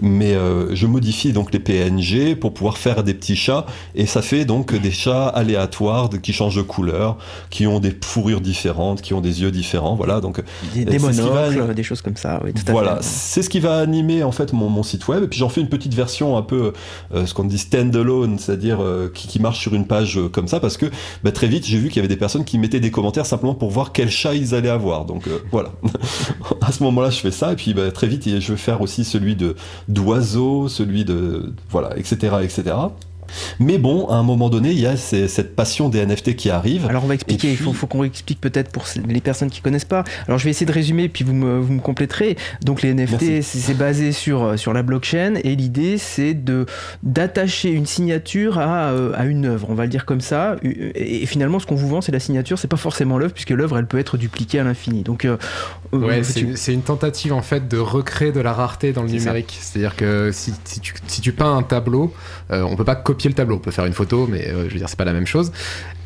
mais euh, je modifie donc les PNG pour pouvoir faire des petits chats, et ça fait donc des chats aléatoires qui changent de couleur, qui ont des fourrures différentes, qui ont des yeux différents, voilà. Donc des, des monocles, des choses comme ça. Oui, tout voilà, c'est ce qui va animer en fait mon, mon site web, et puis j'en fais une petite version un peu euh, ce qu'on dit standalone, c'est-à-dire euh, qui, qui, marche sur une page comme ça, parce que bah, très vite j'ai vu qu'il y avait des personnes qui mettaient des commentaires simplement pour voir quel chat ils allaient avoir. Donc euh, voilà. à ce moment-là, je fais ça et puis bah, très vite, je vais faire aussi celui de d'oiseaux, celui de voilà, etc., etc. Mais bon, à un moment donné, il y a cette passion des NFT qui arrive. Alors on va expliquer, il faut, qu'on explique peut-être pour les personnes qui connaissent pas. Alors je vais essayer de résumer, puis vous me, vous me compléterez. Donc les NFT, c'est basé sur, sur la blockchain, et l'idée c'est de d'attacher une signature à, euh, à, une œuvre, on va le dire comme ça. Et, finalement, ce qu'on vous vend, c'est la signature, c'est pas forcément l'œuvre, puisque l'œuvre, elle peut être dupliquée à l'infini. Donc, euh, euh, ouais, c'est une, tentative en fait de recréer de la rareté dans le numérique. C'est-à-dire que si, si, tu, si, tu, peins un tableau, on peut pas copier le tableau. On peut faire une photo, mais je veux dire, c'est pas la même chose.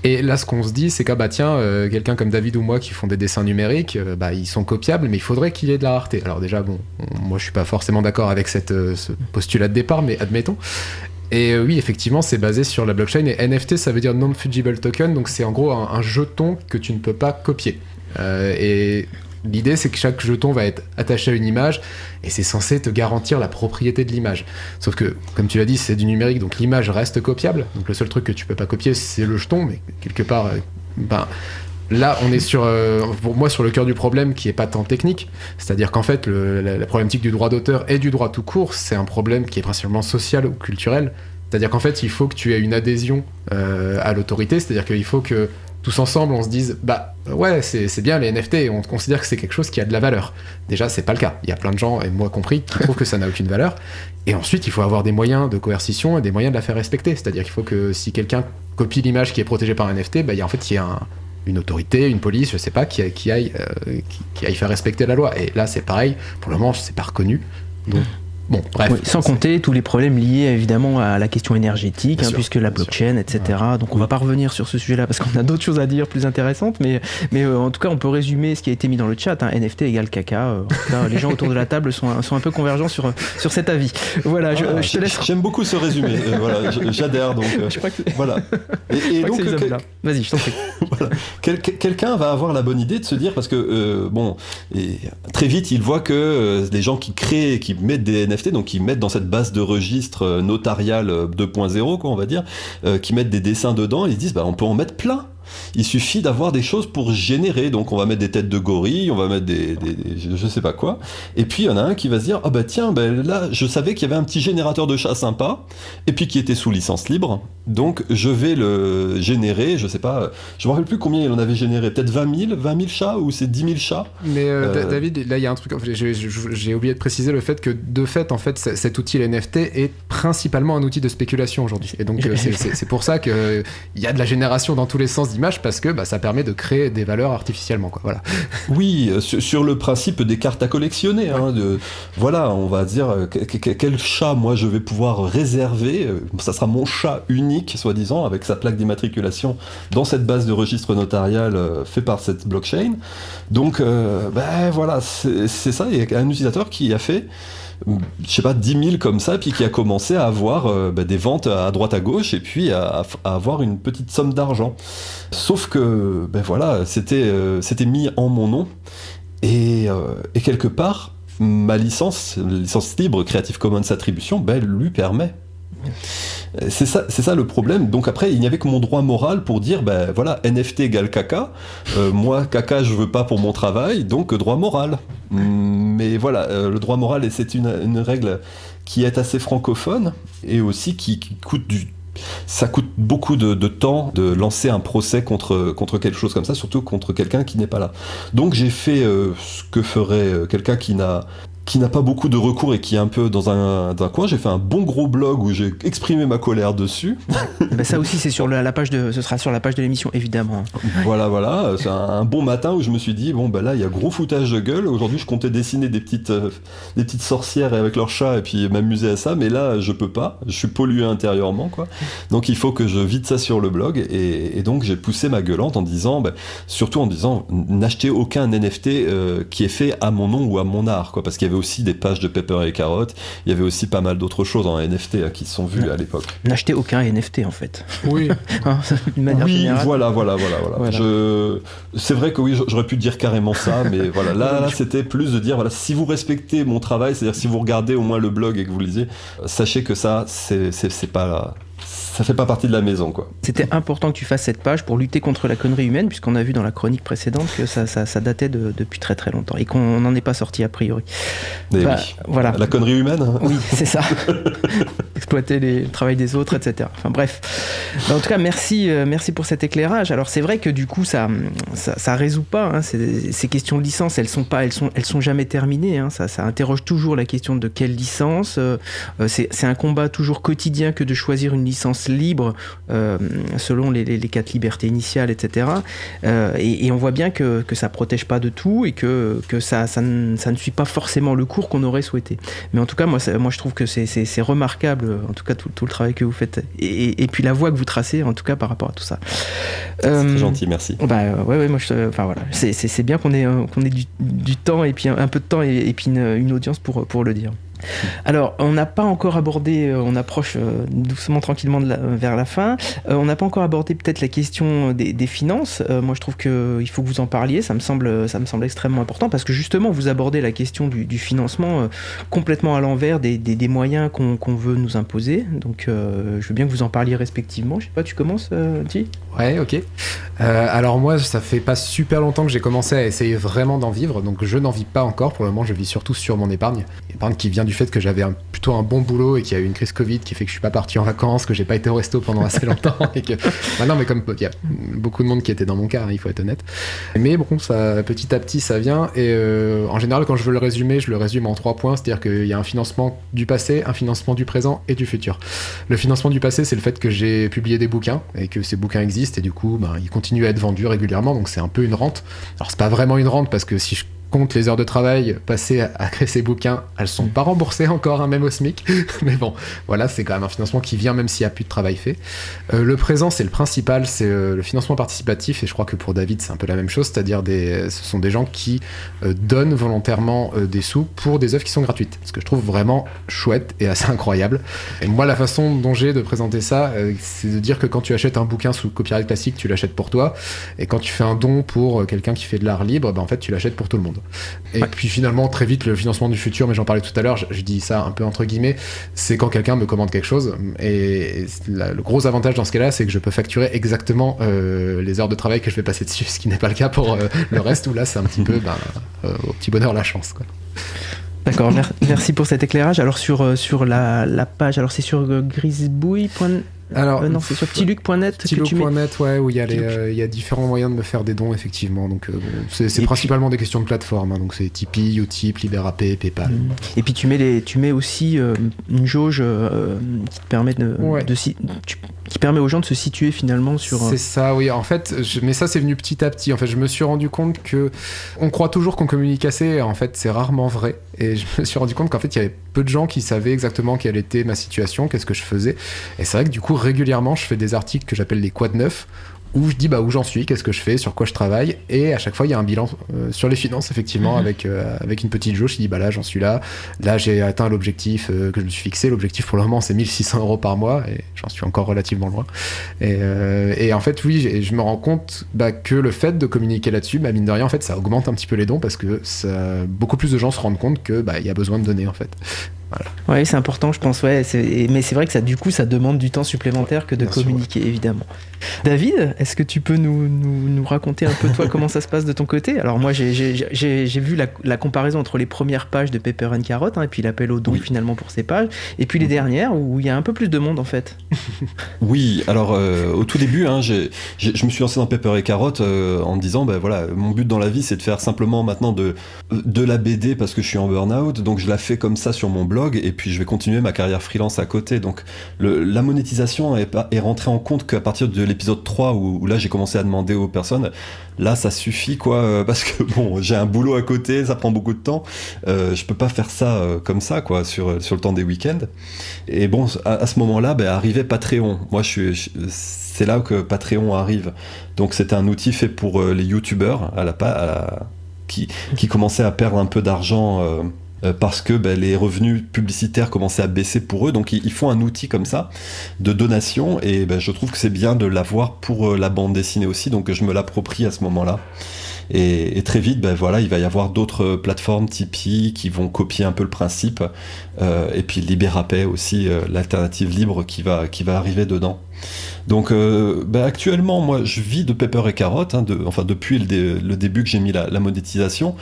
Et là, ce qu'on se dit, c'est que bah tiens, quelqu'un comme David ou moi qui font des dessins numériques, bah ils sont copiables, mais il faudrait qu'il y ait de la rareté. Alors déjà, bon, moi je suis pas forcément d'accord avec cette, ce postulat de départ, mais admettons. Et oui, effectivement, c'est basé sur la blockchain. Et NFT, ça veut dire non-fungible token. Donc c'est en gros un, jeton que tu ne peux pas copier. Euh, et l'idée, c'est que chaque jeton va être attaché à une image. Et c'est censé te garantir la propriété de l'image. Sauf que, comme tu l'as dit, c'est du numérique. Donc l'image reste copiable. Donc le seul truc que tu peux pas copier, c'est le jeton. Mais quelque part, euh, ben, Là, on est sur, euh, pour moi, sur le cœur du problème qui est pas tant technique. C'est-à-dire qu'en fait, la, problématique du droit d'auteur et du droit tout court, c'est un problème qui est principalement social ou culturel. C'est-à-dire qu'en fait, il faut que tu aies une adhésion euh, à l'autorité. C'est-à-dire qu'il faut que tous ensemble, on se dise, bah ouais, c'est bien les NFT, on considère que c'est quelque chose qui a de la valeur. Déjà, c'est pas le cas. Il y a plein de gens, et moi compris, qui trouvent que ça n'a aucune valeur. Et ensuite, il faut avoir des moyens de coercition et des moyens de la faire respecter. C'est-à-dire qu'il faut que si quelqu'un copie l'image qui est protégée par un NFT, bah, il y a, en fait, il y a un, une autorité, une police, je sais pas, qui, qui aille, euh, qui, aille faire respecter la loi. Et là, c'est pareil. Pour le moment, c'est pas reconnu. Bon, bref. sans compter tous les problèmes liés évidemment à la question énergétique, hein, puisque la blockchain, etc. Donc on va pas revenir sur ce sujet-là parce qu'on a d'autres choses à dire plus intéressantes, mais, mais euh, en tout cas on peut résumer ce qui a été mis dans le chat. Hein, NFT égale caca. Euh, en tout cas, les gens autour de la table sont, sont un peu convergents sur, sur cet avis. Voilà, je, ah, te laisse. J'aime beaucoup ce résumé. Euh, voilà, j'adhère donc. voilà. Et, donc, vas-y, je t'en prie. voilà. Quelqu'un va avoir la bonne idée de se dire parce que bon, et très vite il voit que des gens qui créent, qui mettent des NFT donc qui mettent dans cette base de registre euh, notarial 2.0, euh, quoi, on va dire, euh, qui mettent des dessins dedans, ils disent, bah, on peut en mettre plein. Il suffit d'avoir des choses pour générer. Donc on va mettre des têtes de gorille, on va mettre des, je sais pas quoi. Et puis il y en a un qui va se dire ah bah tiens ben là je savais qu'il y avait un petit générateur de chats sympa et puis qui était sous licence libre. Donc je vais le générer. Je sais pas, je me rappelle plus combien il en avait généré. Peut-être 20 000, 20 000 chats ou c'est 10 000 chats? Mais euh, euh, David, là il y a un truc. J'ai oublié de préciser le fait que de fait en fait cet outil NFT est principalement un outil de spéculation aujourd'hui. Et donc euh, c'est pour ça qu'il y a de la génération dans tous les sens parce que bah, ça permet de créer des valeurs artificiellement. Quoi. Voilà. Oui, euh, sur, le principe des cartes à collectionner. Hein, de, voilà, on va dire euh, quel chat moi je vais pouvoir réserver. Euh, ça sera mon chat unique, soi-disant, avec sa plaque d'immatriculation dans cette base de registre notarial fait par cette blockchain. Donc, ben voilà, c'est ça. Il y a un utilisateur qui a fait je sais pas, 10 000 comme ça, puis qui a commencé à avoir euh, bah, des ventes à droite à gauche et puis à, avoir une petite somme d'argent. Sauf que, ben voilà, c'était euh, mis en mon nom et, euh, et, quelque part, ma licence, licence libre Creative Commons Attribution, ben, lui permet c'est ça, c'est ça le problème. Donc après, il n'y avait que mon droit moral pour dire, ben voilà, NFT égale caca. Euh, moi, caca, je veux pas pour mon travail, donc droit moral. Mais voilà, euh, le droit moral, c'est une, règle qui est assez francophone et aussi qui, coûte du ça coûte beaucoup de, temps de lancer un procès contre, contre quelque chose comme ça, surtout contre quelqu'un qui n'est pas là. Donc j'ai fait euh, ce que ferait quelqu'un qui n'a qui n'a pas beaucoup de recours et qui est un peu dans un, coin. J'ai fait un bon gros blog où j'ai exprimé ma colère dessus. ben ça aussi, c'est sur la, page de, ce sera sur la page de l'émission, évidemment. Voilà, voilà. C'est un, bon matin où je me suis dit bon ben là, il y a gros foutage de gueule. Aujourd'hui, je comptais dessiner des petites, euh, des petites sorcières avec leurs chats et puis m'amuser à ça, mais là, je peux pas. Je suis pollué intérieurement, quoi. Donc il faut que je vide ça sur le blog et, donc j'ai poussé ma gueulante en disant, ben, surtout en disant, n'achetez aucun NFT euh, qui est fait à mon nom ou à mon art, quoi, parce qu'il avait aussi des pages de Pepper et Carotte. Il y avait aussi pas mal d'autres choses en NFT hein, qui sont vues à l'époque. N'achetez aucun NFT en fait. Oui. Hein, oui, voilà, voilà, voilà, voilà. Je... C'est vrai que oui, j'aurais pu dire carrément ça, mais voilà. Là, là c'était plus de dire voilà, si vous respectez mon travail, c'est-à-dire si vous regardez au moins le blog et que vous lisez, sachez que ça, c'est pas ça fait pas partie de la maison, quoi. C'était important que tu fasses cette page pour lutter contre la connerie humaine, puisqu'on a vu dans la chronique précédente que ça, ça, datait depuis très très longtemps et qu'on n'en est pas sorti a priori. Bah, voilà. La connerie humaine hein. Oui, c'est ça. Exploiter les, le travail des autres, etc. Enfin bref. En tout cas, merci, euh, merci pour cet éclairage. Alors c'est vrai que du coup, ça, ça, résout pas. Hein. Ces, questions de licence, elles sont pas, elles sont, elles sont jamais terminées. Hein. Ça, ça interroge toujours la question de quelle licence. Euh, euh, c'est un combat toujours quotidien que de choisir une licence libre euh, selon les, quatre libertés initiales, etc. Euh, et, on voit bien que, que ça protège pas de tout et que, que ça, ça, ne, suit pas forcément le cours qu'on aurait souhaité. Mais en tout cas, moi, moi je trouve que c'est remarquable, en tout cas, tout, le travail que vous faites et, puis la voie que vous tracez, en tout cas, par rapport à tout ça. c'est euh, gentil, merci. Bah, ouais, ouais, moi, enfin voilà, c'est bien qu'on ait, qu'on ait du, temps et puis un, peu de temps et, puis une, une audience pour, pour le dire. Alors, on n'a pas encore abordé, euh, on approche euh, doucement, tranquillement vers la fin, euh, on n'a pas encore abordé peut-être la question des, finances. moi, je trouve qu'il faut que vous en parliez, ça me semble, extrêmement important, parce que justement, vous abordez la question du, financement complètement à l'envers des, moyens qu'on veut nous imposer. Donc, je veux bien que vous en parliez respectivement. Je sais pas, tu commences, Ti Ouais, ok. alors moi, ça fait pas super longtemps que j'ai commencé à essayer vraiment d'en vivre, donc je n'en vis pas encore. Pour le moment, je vis surtout sur mon épargne, épargne qui vient du fait que j'avais plutôt un bon boulot et qu'il y a eu une crise Covid qui fait que je suis pas parti en vacances, que j'ai pas été au resto pendant assez longtemps et que bah non mais comme il y a beaucoup de monde qui était dans mon cas, hein, il faut être honnête. Mais bon, ça petit à petit ça vient et euh, en général quand je veux le résumer, je le résume en trois points, c'est-à-dire qu'il y a un financement du passé, un financement du présent et du futur. Le financement du passé, c'est le fait que j'ai publié des bouquins et que ces bouquins existent et du coup, bah, ils continuent à être vendus régulièrement, donc c'est un peu une rente. Alors c'est pas vraiment une rente parce que si je compte les heures de travail passées à, créer ces bouquins, elles sont pas remboursées encore, hein, même au SMIC. Mais bon, voilà, c'est quand même un financement qui vient même s'il n'y a plus de travail fait. Euh, le présent, c'est le principal, c'est euh, le financement participatif, et je crois que pour David, c'est un peu la même chose, c'est-à-dire des, ce sont des gens qui euh, donnent volontairement des sous pour des œuvres qui sont gratuites. Ce que je trouve vraiment chouette et assez incroyable. Et moi, la façon dont j'ai de présenter ça, c'est de dire que quand tu achètes un bouquin sous copyright classique, tu l'achètes pour toi, et quand tu fais un don pour quelqu'un qui fait de l'art libre, ben, en fait, tu l'achètes pour tout le monde. Et puis finalement, très vite, le financement du futur, mais j'en parlais tout à l'heure, je, dis ça un peu entre guillemets, c'est quand quelqu'un me commande quelque chose. Et le gros avantage dans ce cas-là, c'est que je peux facturer exactement euh, les heures de travail que je vais passer dessus, ce qui n'est pas le cas pour euh, le reste, où là, c'est un petit peu ben, euh, au petit bonheur la chance. D'accord, merci pour cet éclairage. Alors sur, sur la, la page, alors c'est sur grisbouille.net alors, euh, non, c'est sur tiluc.net. Tiluc.net, ouais, où il y, a euh, y a différents moyens de me faire des dons, effectivement. Donc, euh, c'est principalement des questions de plateforme. Hein. donc, c'est Tipeee, Utip, LiberaP, PayPal. Mm. Et puis, tu mets, les, tu mets aussi une jauge qui te permet de. de qui permet aux gens de se situer finalement sur. C'est ça, oui. En fait, mais ça, c'est venu petit à petit. En fait, je me suis rendu compte que on croit toujours qu'on communique assez. En fait, c'est rarement vrai. Et je me suis rendu compte qu'en fait, il y avait peu de gens qui savaient exactement quelle était ma situation, qu'est-ce que je faisais. Et c'est vrai que du coup, régulièrement, je fais des articles que j'appelle les quad neufs, où je dis bah, où j'en suis, qu'est-ce que je fais, sur quoi je travaille, et à chaque fois il y a un bilan euh, sur les finances effectivement mhm. avec, euh, avec une petite jauge, je dis bah là j'en suis là, là j'ai atteint l'objectif euh, que je me suis fixé, l'objectif pour le moment c'est 1600 euros par mois, et j'en suis encore relativement loin. Et, et en fait oui, je me rends compte bah, que le fait de communiquer là-dessus, bah, mine de rien en fait ça augmente un petit peu les dons parce que ça, beaucoup plus de gens se rendent compte que bah, il y a besoin de donner en fait. Oui, c'est important, je pense. Ouais, mais c'est vrai que ça, du coup, ça demande du temps supplémentaire que de communiquer, évidemment. David, est-ce que tu peux nous, nous, raconter un peu toi comment ça se passe de ton côté? Alors moi, j'ai vu la, la, comparaison entre les premières pages de Pepper and Carrot hein, et puis l'appel au don finalement pour ces pages, et puis les dernières où il y a un peu plus de monde en fait. oui, alors euh, au tout début, hein, je me suis lancé dans Pepper et Carrot euh, en me disant, ben voilà, mon but dans la vie, c'est de faire simplement maintenant de, de la BD parce que je suis en burn-out, donc je la fais comme ça sur mon blog et puis je vais continuer ma carrière freelance à côté. Donc la monétisation est, rentrée en compte qu'à partir de l'épisode 3 où, là j'ai commencé à demander aux personnes, là ça suffit quoi, euh, parce que bon j'ai un boulot à côté, ça prend beaucoup de temps, euh, je peux pas faire ça euh, comme ça quoi sur, sur le temps des week-ends. Et bon à, ce moment-là ben, arrivait Patreon. Moi je suis... c'est là que Patreon arrive. Donc c'était un outil fait pour les youtubeurs à la, à qui, commençaient à perdre un peu d'argent parce que ben, les revenus publicitaires commençaient à baisser pour eux. Donc ils, font un outil comme ça de donation et ben, je trouve que c'est bien de l'avoir pour euh, la bande dessinée aussi. Donc je me l'approprie à ce moment-là. Et, très vite, ben voilà, il va y avoir d'autres plateformes Tipeee qui vont copier un peu le principe. et puis Libérapay aussi, l'alternative libre qui va arriver dedans. Donc euh, bah, actuellement, moi, je vis de pepper et carottes, hein, enfin depuis le, début que j'ai mis la, monétisation.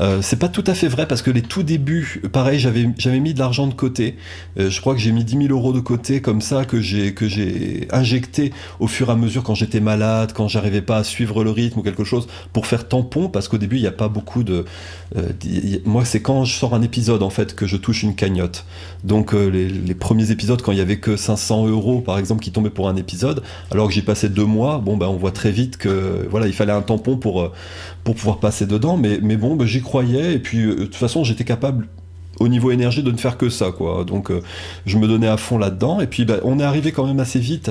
Euh, c'est pas tout à fait vrai parce que les tout débuts, pareil, j'avais j'avais mis de l'argent de côté. Euh, je crois que j'ai mis 10 000 euros de côté comme ça que j'ai que j'ai injecté au fur et à mesure quand j'étais malade, quand j'arrivais pas à suivre le rythme ou quelque chose pour faire tampon parce qu'au début il n'y a pas beaucoup de. moi, c'est quand je sors un épisode en fait que je touche une cagnotte. Donc les, les premiers épisodes quand il y avait que 500 euros par exemple qui tombaient pour un épisode. Alors que j'ai passé deux mois, bon ben on voit très vite que voilà, il fallait un tampon pour, euh, pouvoir passer dedans, mais, mais bon, ben, j'y croyais, et puis euh, de toute façon j'étais capable au niveau énergie de ne faire que ça quoi. Donc euh, je me donnais à fond là-dedans. Et puis ben, on est arrivé quand même assez vite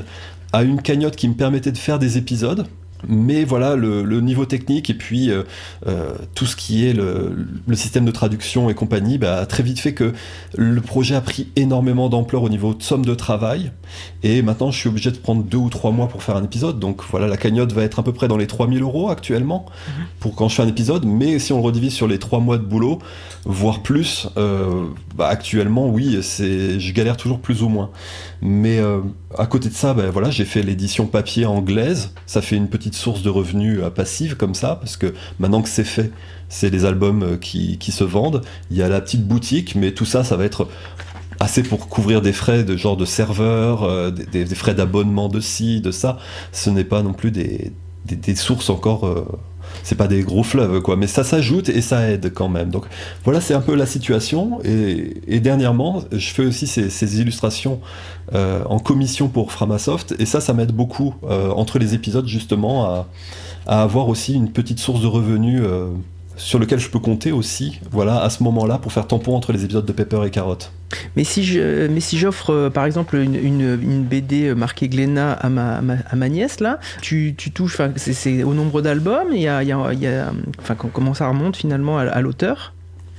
à une cagnotte qui me permettait de faire des épisodes mais voilà, le, niveau technique et puis euh, euh, tout ce qui est le, système de traduction et compagnie bah, a très vite fait que le projet a pris énormément d'ampleur au niveau de somme de travail. Et maintenant, je suis obligé de prendre deux ou trois mois pour faire un épisode. Donc voilà, la cagnotte va être à peu près dans les 3000 euros actuellement mhm. pour quand je fais un épisode. Mais si on le redivise sur les trois mois de boulot, voire plus, euh, bah, actuellement, oui, c'est, je galère toujours plus ou moins. Mais à côté de ça, bah, voilà, j'ai fait l'édition papier anglaise. Ça fait une petite source de revenus euh, passive comme ça, parce que maintenant que c'est fait, c'est les albums euh, qui, se vendent. Il y a la petite boutique, mais tout ça, ça va être assez pour couvrir des frais de genre de serveur, euh, des, frais d'abonnement de ci, de ça. Ce n'est pas non plus des, sources encore c'est pas des gros fleuves, quoi. Mais ça s'ajoute et ça aide quand même. Donc voilà, c'est un peu la situation. Et, dernièrement, je fais aussi ces, illustrations euh, en commission pour Framasoft. Et ça, ça m'aide beaucoup euh, entre les épisodes, justement, à, avoir aussi une petite source de revenus. Euh, sur lequel je peux compter aussi, voilà, à ce moment-là, pour faire tampon entre les épisodes de Pepper et Carotte. Mais si je, mais si j'offre euh, par exemple une, une, BD euh, marquée Glénat à ma, à ma, nièce là, tu, tu touches, c'est au nombre d'albums, il y a, y a, enfin comment ça remonte finalement à, l'auteur?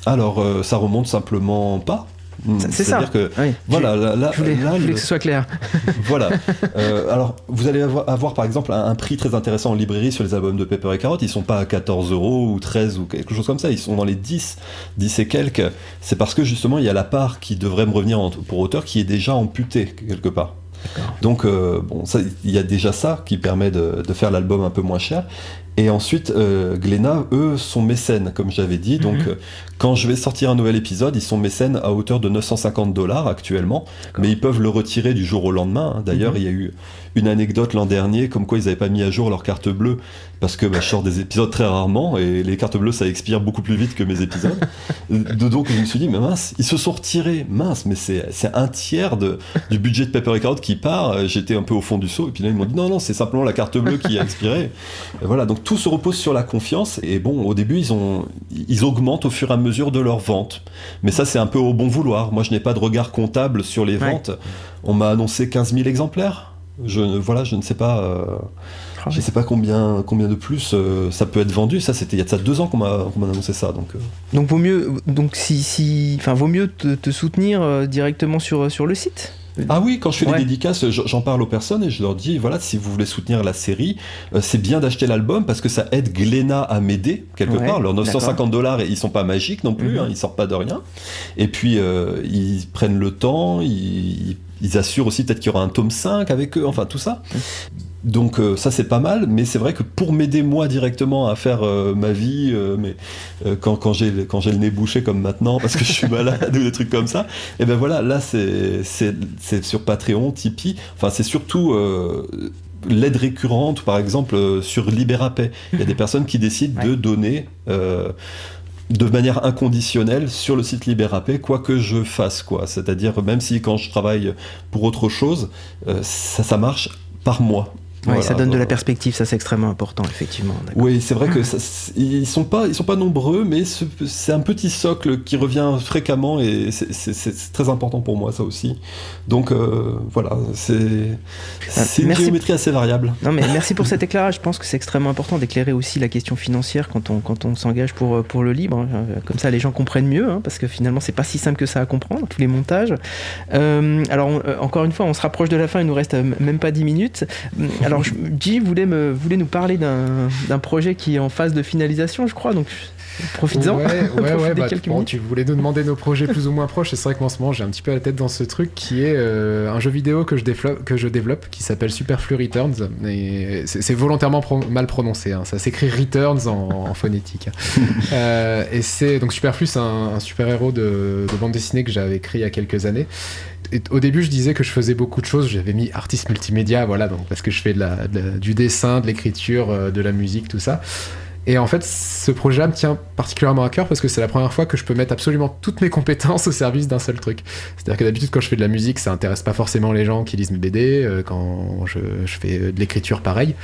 Alors euh, ça remonte simplement pas. Hmm, c'est ça. que voilà, là, je voulais, que ce soit clair. voilà. Euh, alors, vous allez avoir, par exemple un, prix très intéressant en librairie sur les albums de Pepper et Carotte. Ils sont pas à 14 euros ou 13 ou quelque chose comme ça. Ils sont dans les 10, 10 et quelques. C'est parce que justement, il y a la part qui devrait me revenir pour auteur qui est déjà amputée quelque part. Donc, euh, bon, il y a déjà ça qui permet de, de faire l'album un peu moins cher. Et ensuite, euh, Glénat, eux, sont mécènes, comme j'avais dit. Donc, mhm. euh, quand je vais sortir un nouvel épisode, ils sont mécènes à hauteur de 950 dollars actuellement, mais ils peuvent le retirer du jour au lendemain. Hein. D'ailleurs, mhm. il y a eu une anecdote l'an dernier, comme quoi ils n'avaient pas mis à jour leur carte bleue, parce que bah, je sors des épisodes très rarement, et les cartes bleues, ça expire beaucoup plus vite que mes épisodes. Donc, je me suis dit, mais mince, ils se sont retirés, mince, mais c'est un tiers de, du budget de et Carotte qui part. J'étais un peu au fond du seau, et puis là, ils m'ont dit, non, non, c'est simplement la carte bleue qui a expiré. Et voilà, donc tout se repose sur la confiance. Et bon, au début, ils, ont, ils augmentent au fur et à mesure de leur vente. Mais ça, c'est un peu au bon vouloir. Moi, je n'ai pas de regard comptable sur les ventes. On m'a annoncé 15 000 exemplaires. Je, voilà, je ne sais pas. Euh, ah je ne sais pas combien, combien de plus euh, ça peut être vendu. Ça, c'était il y a de ça deux ans qu'on m'a annoncé ça. Donc, euh. donc vaut mieux, donc si, si, enfin, vaut mieux te, te soutenir directement sur, sur le site? Ah oui, quand je fais des dédicaces, j'en parle aux personnes et je leur dis voilà, si vous voulez soutenir la série, euh, c'est bien d'acheter l'album parce que ça aide Glénat à m'aider quelque part. Leurs 950 dollars, ils sont pas magiques non plus, mhm. hein, ils sortent pas de rien. Et puis euh, ils prennent le temps, ils, ils assurent aussi peut-être qu'il y aura un tome 5 avec eux, enfin tout ça. Donc euh, ça c'est pas mal, mais c'est vrai que pour m'aider moi directement à faire euh, ma vie, euh, mais quand, quand j'ai quand j'ai le nez bouché comme maintenant parce que je suis malade ou des trucs comme ça, et eh ben voilà là c'est c'est sur Patreon, Tipeee, enfin c'est surtout l'aide récurrente par exemple sur Libérapay. Il y a des personnes qui décident de donner de manière inconditionnelle sur le site Libérapay, quoi que je fasse, quoi. C'est-à-dire, même si quand je travaille pour autre chose, ça, ça marche par mois. Oui, ça donne de la perspective, ça c'est extrêmement important, effectivement. Oui, c'est vrai que ils sont pas, ils sont pas nombreux, mais c'est un petit socle qui revient fréquemment et c'est très important pour moi ça aussi. Donc euh, voilà, c'est ah, une géométrie assez variable. Non mais merci pour cet éclairage. Je pense que c'est extrêmement important d'éclairer aussi la question financière quand on quand on s'engage pour pour le libre. Hein. Comme ça, les gens comprennent mieux, hein, parce que finalement c'est pas si simple que ça à comprendre tous les montages. Euh, alors euh, encore une fois, on se rapproche de la fin, il nous reste même pas 10 minutes. Alors Alors, Guy voulait, me, voulait nous parler d'un projet qui est en phase de finalisation, je crois. Donc, Profites-en. Ouais, ouais, ouais bah, tu voulais nous demander nos projets plus ou moins proches, et c'est vrai que en ce moment j'ai un petit peu la tête dans ce truc qui est euh, un jeu vidéo que je développe, que je développe qui s'appelle Superflu Returns. Et c'est volontairement mal prononcé, hein. ça s'écrit Returns en, phonétique. euh, et c'est donc Superflu, c'est un, super héros de, bande dessinée que j'avais écrit il y a quelques années. Au début, je disais que je faisais beaucoup de choses. J'avais mis artiste multimédia, voilà, donc parce que je fais du dessin, de l'écriture, euh, de la musique, tout ça. Et en fait, ce projet-là me tient particulièrement à cœur parce que c'est la première fois que je peux mettre absolument toutes mes compétences au service d'un seul truc. C'est-à-dire que d'habitude, quand je fais de la musique, ça intéresse pas forcément les gens qui lisent mes BD. Euh, quand je, fais de l'écriture, pareil.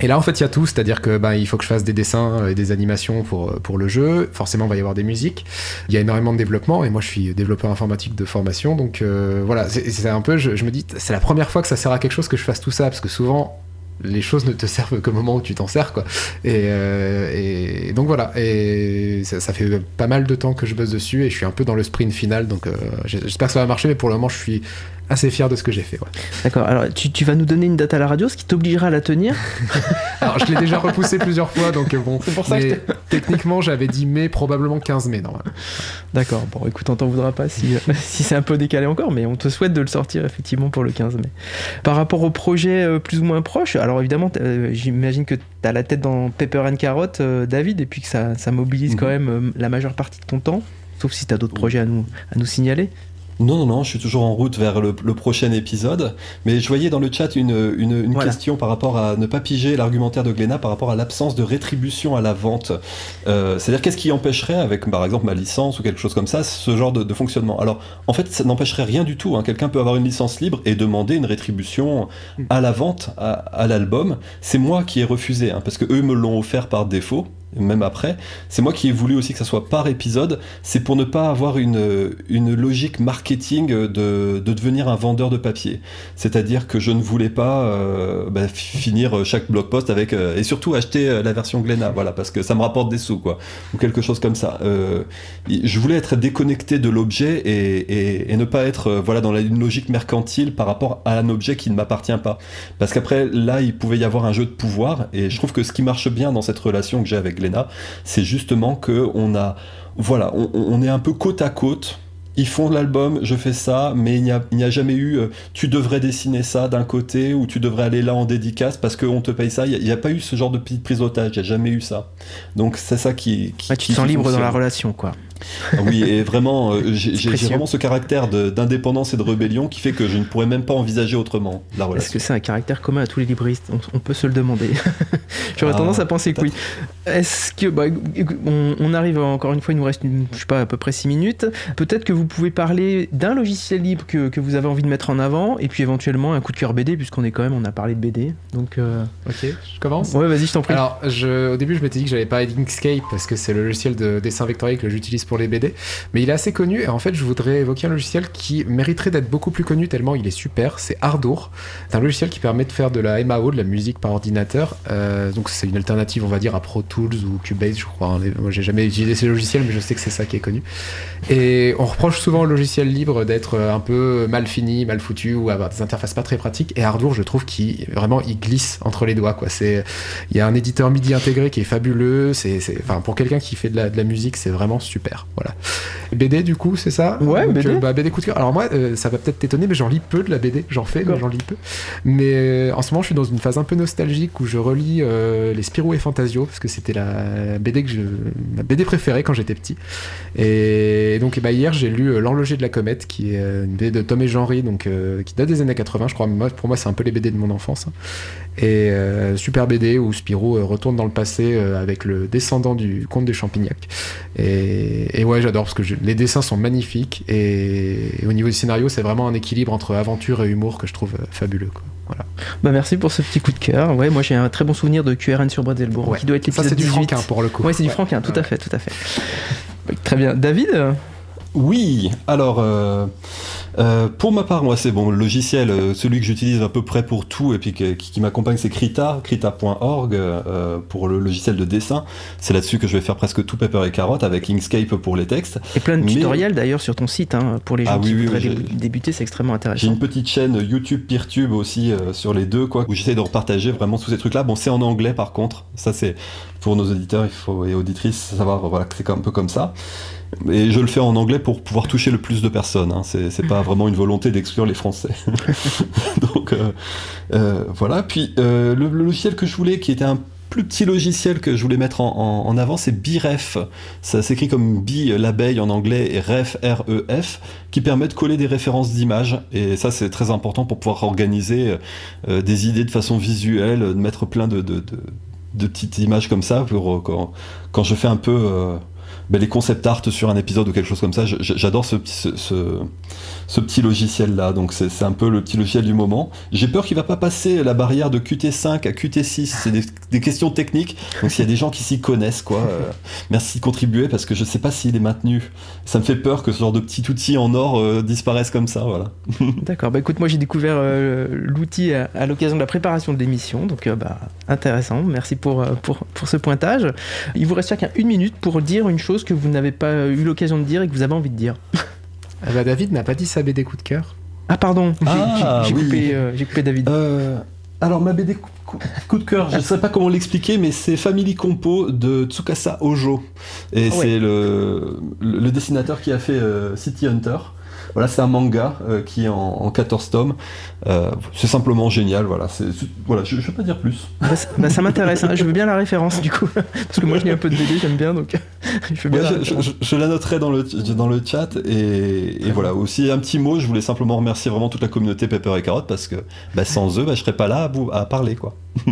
Et là, en fait, il y a tout. C'est-à-dire que ben, il faut que je fasse des dessins et des animations pour, pour le jeu. Forcément, il va y avoir des musiques. Il y a énormément de développement. Et moi, je suis développeur informatique de formation. Donc euh, voilà, c'est un peu, je, je me dis, c'est la première fois que ça sert à quelque chose que je fasse tout ça. Parce que souvent, les choses ne te servent qu'au moment où tu t'en sers quoi. Et, euh, donc voilà. Et ça, fait pas mal de temps que je bosse dessus et je suis un peu dans le sprint final donc euh, j'espère que ça va marcher mais pour le moment je suis assez fier de ce que j'ai fait. D'accord, alors tu, vas nous donner une date à la radio, ce qui t'obligera à la tenir Alors je l'ai déjà repoussé plusieurs fois, donc bon. C'est pour ça que techniquement j'avais dit mai, probablement 15 mai normalement. D'accord, bon écoute, on t'en voudra pas si, si c'est un peu décalé encore, mais on te souhaite de le sortir effectivement pour le 15 mai. Par rapport au projet euh, plus ou moins proche, alors évidemment, euh, j'imagine que tu as la tête dans Pepper and Carrot, euh, David, et puis que ça, ça mobilise quand mhm. même la majeure partie de ton temps, sauf si tu as d'autres projets à nous, à nous signaler. Non, non, non, je suis toujours en route vers le, prochain épisode. Mais je voyais dans le chat une, une, question par rapport à ne pas piger l'argumentaire de Glénat par rapport à l'absence de rétribution à la vente. Euh, c'est-à-dire, qu'est-ce qui empêcherait, avec par exemple ma licence ou quelque chose comme ça, ce genre de, fonctionnement? Alors, en fait, ça n'empêcherait rien du tout. Hein. Quelqu'un peut avoir une licence libre et demander une rétribution à la vente, à, l'album. C'est moi qui ai refusé, hein, parce que eux me l'ont offert par défaut même après, c'est moi qui ai voulu aussi que ça soit par épisode, c'est pour ne pas avoir une, une logique marketing de, de devenir un vendeur de papier. C'est-à-dire que je ne voulais pas euh, bah, finir chaque blog post avec, euh, et surtout acheter euh, la version Glénat, voilà, parce que ça me rapporte des sous, quoi, ou quelque chose comme ça. je voulais être déconnecté de l'objet et, et, ne pas être voilà, dans une logique mercantile par rapport à un objet qui ne m'appartient pas. Parce qu'après, là, il pouvait y avoir un jeu de pouvoir, et je trouve que ce qui marche bien dans cette relation que j'ai avec c'est justement que on a, voilà, on, est un peu côte à côte ils font l'album, je fais ça, mais il n'y a, jamais eu euh, tu devrais dessiner ça d'un côté ou tu devrais aller là en dédicace parce qu'on te paye ça. Il n'y a, pas eu ce genre de prise d'otage, il n'y a jamais eu ça. Donc c'est ça qui. qui tu te sens libre dans la relation, quoi. Ah oui, et vraiment, euh, j'ai vraiment ce caractère d'indépendance et de rébellion qui fait que je ne pourrais même pas envisager autrement la relation. Est-ce que c'est un caractère commun à tous les libristes on, peut se le demander. J'aurais ah, tendance à penser que oui. Est-ce que, bah, on, arrive encore une fois, il nous reste, je sais pas, à peu près 6 minutes. Peut-être que vous pouvez parler d'un logiciel libre que, que, vous avez envie de mettre en avant, et puis éventuellement un coup de cœur BD, puisqu'on est quand même, on a parlé de BD. Donc, euh, ok, je commence. Ouais, vas-y, je t'en prie. Alors, je, au début, je m'étais dit que j'allais pas Inkscape parce que c'est le logiciel de dessin vectoriel que j'utilise pour les BD, mais il est assez connu et en fait je voudrais évoquer un logiciel qui mériterait d'être beaucoup plus connu tellement il est super, c'est Ardour. C'est un logiciel qui permet de faire de la MAO, de la musique par ordinateur. Euh, donc c'est une alternative on va dire à Pro Tools ou Cubase je crois. Moi j'ai jamais utilisé ces logiciels mais je sais que c'est ça qui est connu. Et on reproche souvent au logiciel libre d'être un peu mal fini, mal foutu ou avoir des interfaces pas très pratiques et Ardour je trouve qu'il vraiment il glisse entre les doigts quoi. C'est il y a un éditeur MIDI intégré qui est fabuleux, c'est enfin pour quelqu'un qui fait de la musique c'est vraiment super. Voilà. BD du coup, c'est ça Ouais, BD. Euh, bah, BD coup de cœur. Alors moi, euh, ça va peut-être t'étonner, mais j'en lis peu de la BD. J'en fais, mais j'en lis peu. Mais euh, en ce moment, je suis dans une phase un peu nostalgique où je relis les Spirou et Fantasio parce que c'était la BD que je, ma BD préférée quand j'étais petit. Et donc, bah, hier, j'ai lu L'horloger de la comète, qui est une BD de Tom et Jean-Ry, donc qui date des années 80, je crois. pour moi, c'est un peu les BD de mon enfance. Hein. Et super BD où Spirou retourne dans le passé avec le descendant du comte de Champignac. Et, et ouais, j'adore parce que les dessins sont magnifiques et, au niveau du scénario, c'est vraiment un équilibre entre aventure et humour que je trouve euh, fabuleux. Voilà. Bah merci pour ce petit coup de cœur. Ouais, moi j'ai un très bon souvenir de QRN sur Bretzelbourg qui doit être l'épisode 18. c'est du Franquin pour le coup. Ouais, c'est du Franquin, tout à fait, tout à fait. Très bien. David? Oui, alors. Euh, Euh, pour ma part, moi, c'est bon, le logiciel, euh, celui que j'utilise à peu près pour tout et puis qui, m'accompagne, c'est Krita, krita.org euh, pour le logiciel de dessin. C'est là-dessus que je vais faire presque tout Pepper et Carotte avec Inkscape pour les textes. Et plein de tutoriels d'ailleurs sur ton site hein, pour les gens ah qui voudraient débuter, c'est extrêmement intéressant. J'ai une petite chaîne YouTube, Peertube aussi sur les deux, quoi, où j'essaie de repartager vraiment tous ces trucs-là. Bon, c'est en anglais par contre. Ça, c'est pour nos auditeurs il faut, et auditrices savoir voilà, que c'est un peu comme ça. Et je le fais en anglais pour pouvoir toucher le plus de personnes. Hein. C'est pas vraiment une volonté d'exclure les Français. Donc euh, euh, voilà. Puis euh, le, logiciel que je voulais, qui était un plus petit logiciel que je voulais mettre en, avant, c'est Biref. Ça s'écrit comme bi l'abeille en anglais et ref R-E-F, qui permet de coller des références d'images. Et ça, c'est très important pour pouvoir organiser des idées de façon visuelle, de mettre plein de, de, petites images comme ça pour quand, quand je fais un peu ben, les concept art sur un épisode ou quelque chose comme ça. J'adore ce, petit logiciel là, donc c'est un peu le petit logiciel du moment. J'ai peur qu'il va pas passer la barrière de Qt5 à Qt6, c'est des, questions techniques. Donc s'il y a des gens qui s'y connaissent, quoi, euh, merci de contribuer parce que je sais pas s'il est maintenu. Ça me fait peur que ce genre de petit outil en or euh, disparaisse comme ça, voilà. D'accord, bah écoute, moi j'ai découvert euh, l'outil à, l'occasion de la préparation de l'émission, donc bah intéressant. Merci pour, pour, pour ce pointage. Il vous reste chacun une minute pour dire une chose que vous n'avez pas eu l'occasion de dire et que vous avez envie de dire ah bah, David n'a pas dit sa BD coup de cœur. Ah pardon, j'ai ah, coupé, euh, coupé, David. Euh, alors ma BD coup, de cœur, je ne sais pas comment l'expliquer, mais c'est Family Compo de Tsukasa Ojo. Et ah c'est le, le, dessinateur qui a fait euh, City Hunter. Voilà, c'est un manga euh, qui est en, 14 tomes. Euh, c'est simplement génial. Voilà, voilà je ne vais pas dire plus. Bah, bah, ça m'intéresse. Hein. Je veux bien la référence du coup. Parce que moi, je lis un peu de BD, j'aime bien. Donc, je, bien la je, la noterai dans le, dans le chat. Et, voilà, aussi un petit mot. Je voulais simplement remercier vraiment toute la communauté Pepper et Carotte parce que bah, sans eux, je ne serais pas là à, à parler. quoi.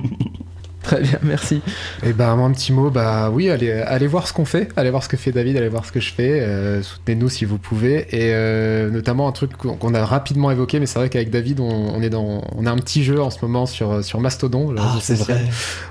Très bien, merci. Et eh ben un petit mot, bah oui, allez, allez voir ce qu'on fait, allez voir ce que fait David, allez voir ce que je fais, euh, soutenez-nous si vous pouvez, et euh, notamment un truc qu'on a rapidement évoqué, mais c'est vrai qu'avec David, on, est dans, on a un petit jeu en ce moment sur sur Mastodon, ah, c'est vrai.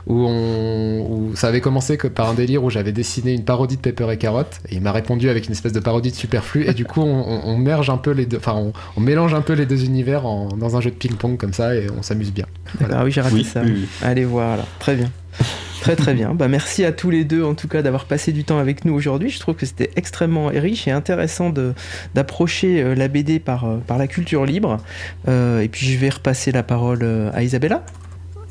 où on, où ça avait commencé que par un délire où j'avais dessiné une parodie de Pepper et Carotte, et il m'a répondu avec une espèce de parodie de Superflu, et du coup on, merge un peu les deux, enfin on, mélange un peu les deux univers dans un jeu de ping-pong comme ça, et on s'amuse bien. Ah oui, j'ai raté ça. Allez voir là. Très bien. Très très bien. Bah, merci à tous les deux en tout cas d'avoir passé du temps avec nous aujourd'hui. Je trouve que c'était extrêmement riche et intéressant d'approcher euh, la BD par, euh, par la culture libre. Euh, et puis je vais repasser la parole à Isabella.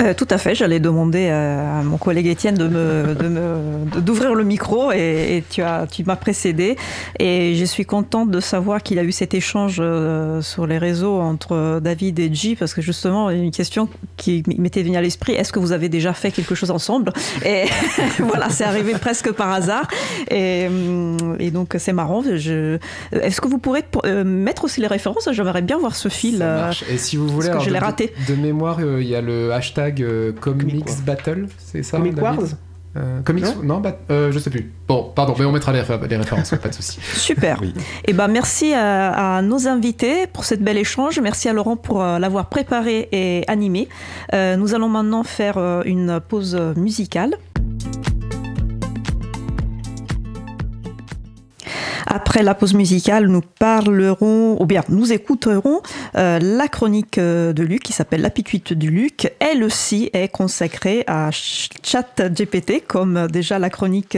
Euh, tout à fait, j'allais demander à, mon collègue Étienne de me, d'ouvrir le micro et, tu, as, tu m'as précédé. Et je suis contente de savoir qu'il a eu cet échange euh, sur les réseaux entre David et G, parce que justement, une question qui m'était venue à l'esprit, est-ce que vous avez déjà fait quelque chose ensemble? Et voilà, c'est arrivé presque par hasard. Et, hum, et donc, c'est marrant. Est-ce que vous pourrez euh, mettre aussi les références? J'aimerais bien voir ce fil. Et si vous voulez, je l'ai raté. De mémoire, il y a le hashtag euh, Comics Battle, c'est ça Comic Wars euh, comics Non, euh, je sais plus. Bon, pardon, mais on mettra les, références, pas de souci. Super. Et eh ben merci à, nos invités pour cette belle échange. Merci à Laurent pour l'avoir préparé et animé. nous allons maintenant faire une pause musicale. Après la pause musicale, nous parlerons, ou bien nous écouterons euh, la chronique euh, de Luc qui s'appelle L'apituite du Luc. Elle aussi est consacrée à ChatGPT, comme déjà la chronique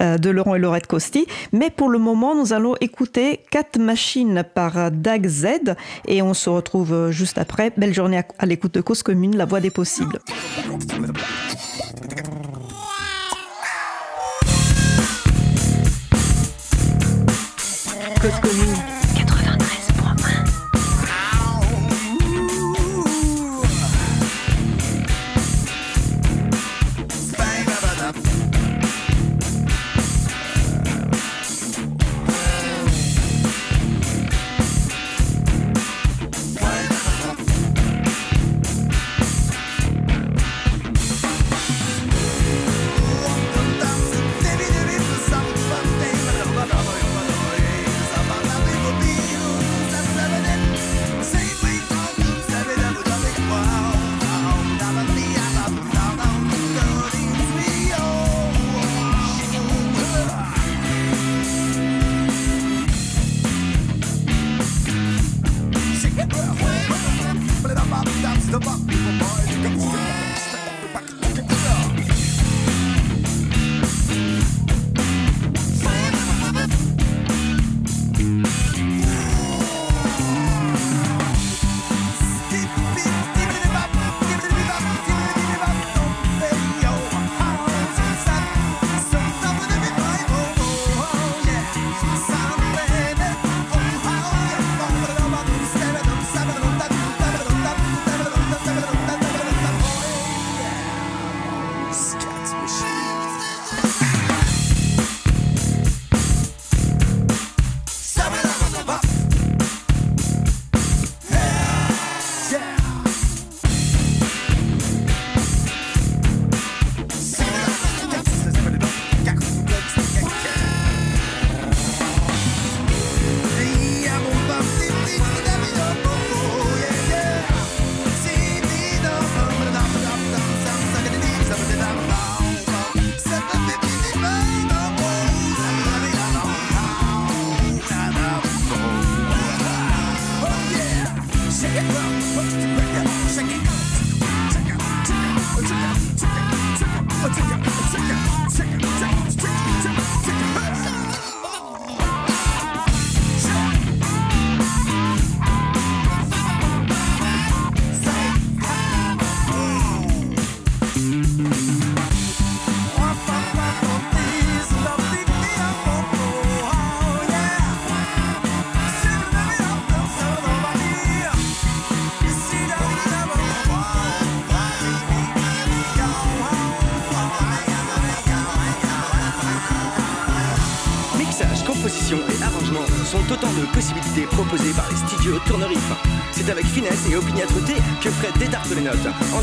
euh, de Laurent et Laurette Costi. Mais pour le moment, nous allons écouter Cat Machine par Dag Z et on se retrouve juste après. Belle journée à l'écoute de Cause Commune, la voix des possibles. Cause commune.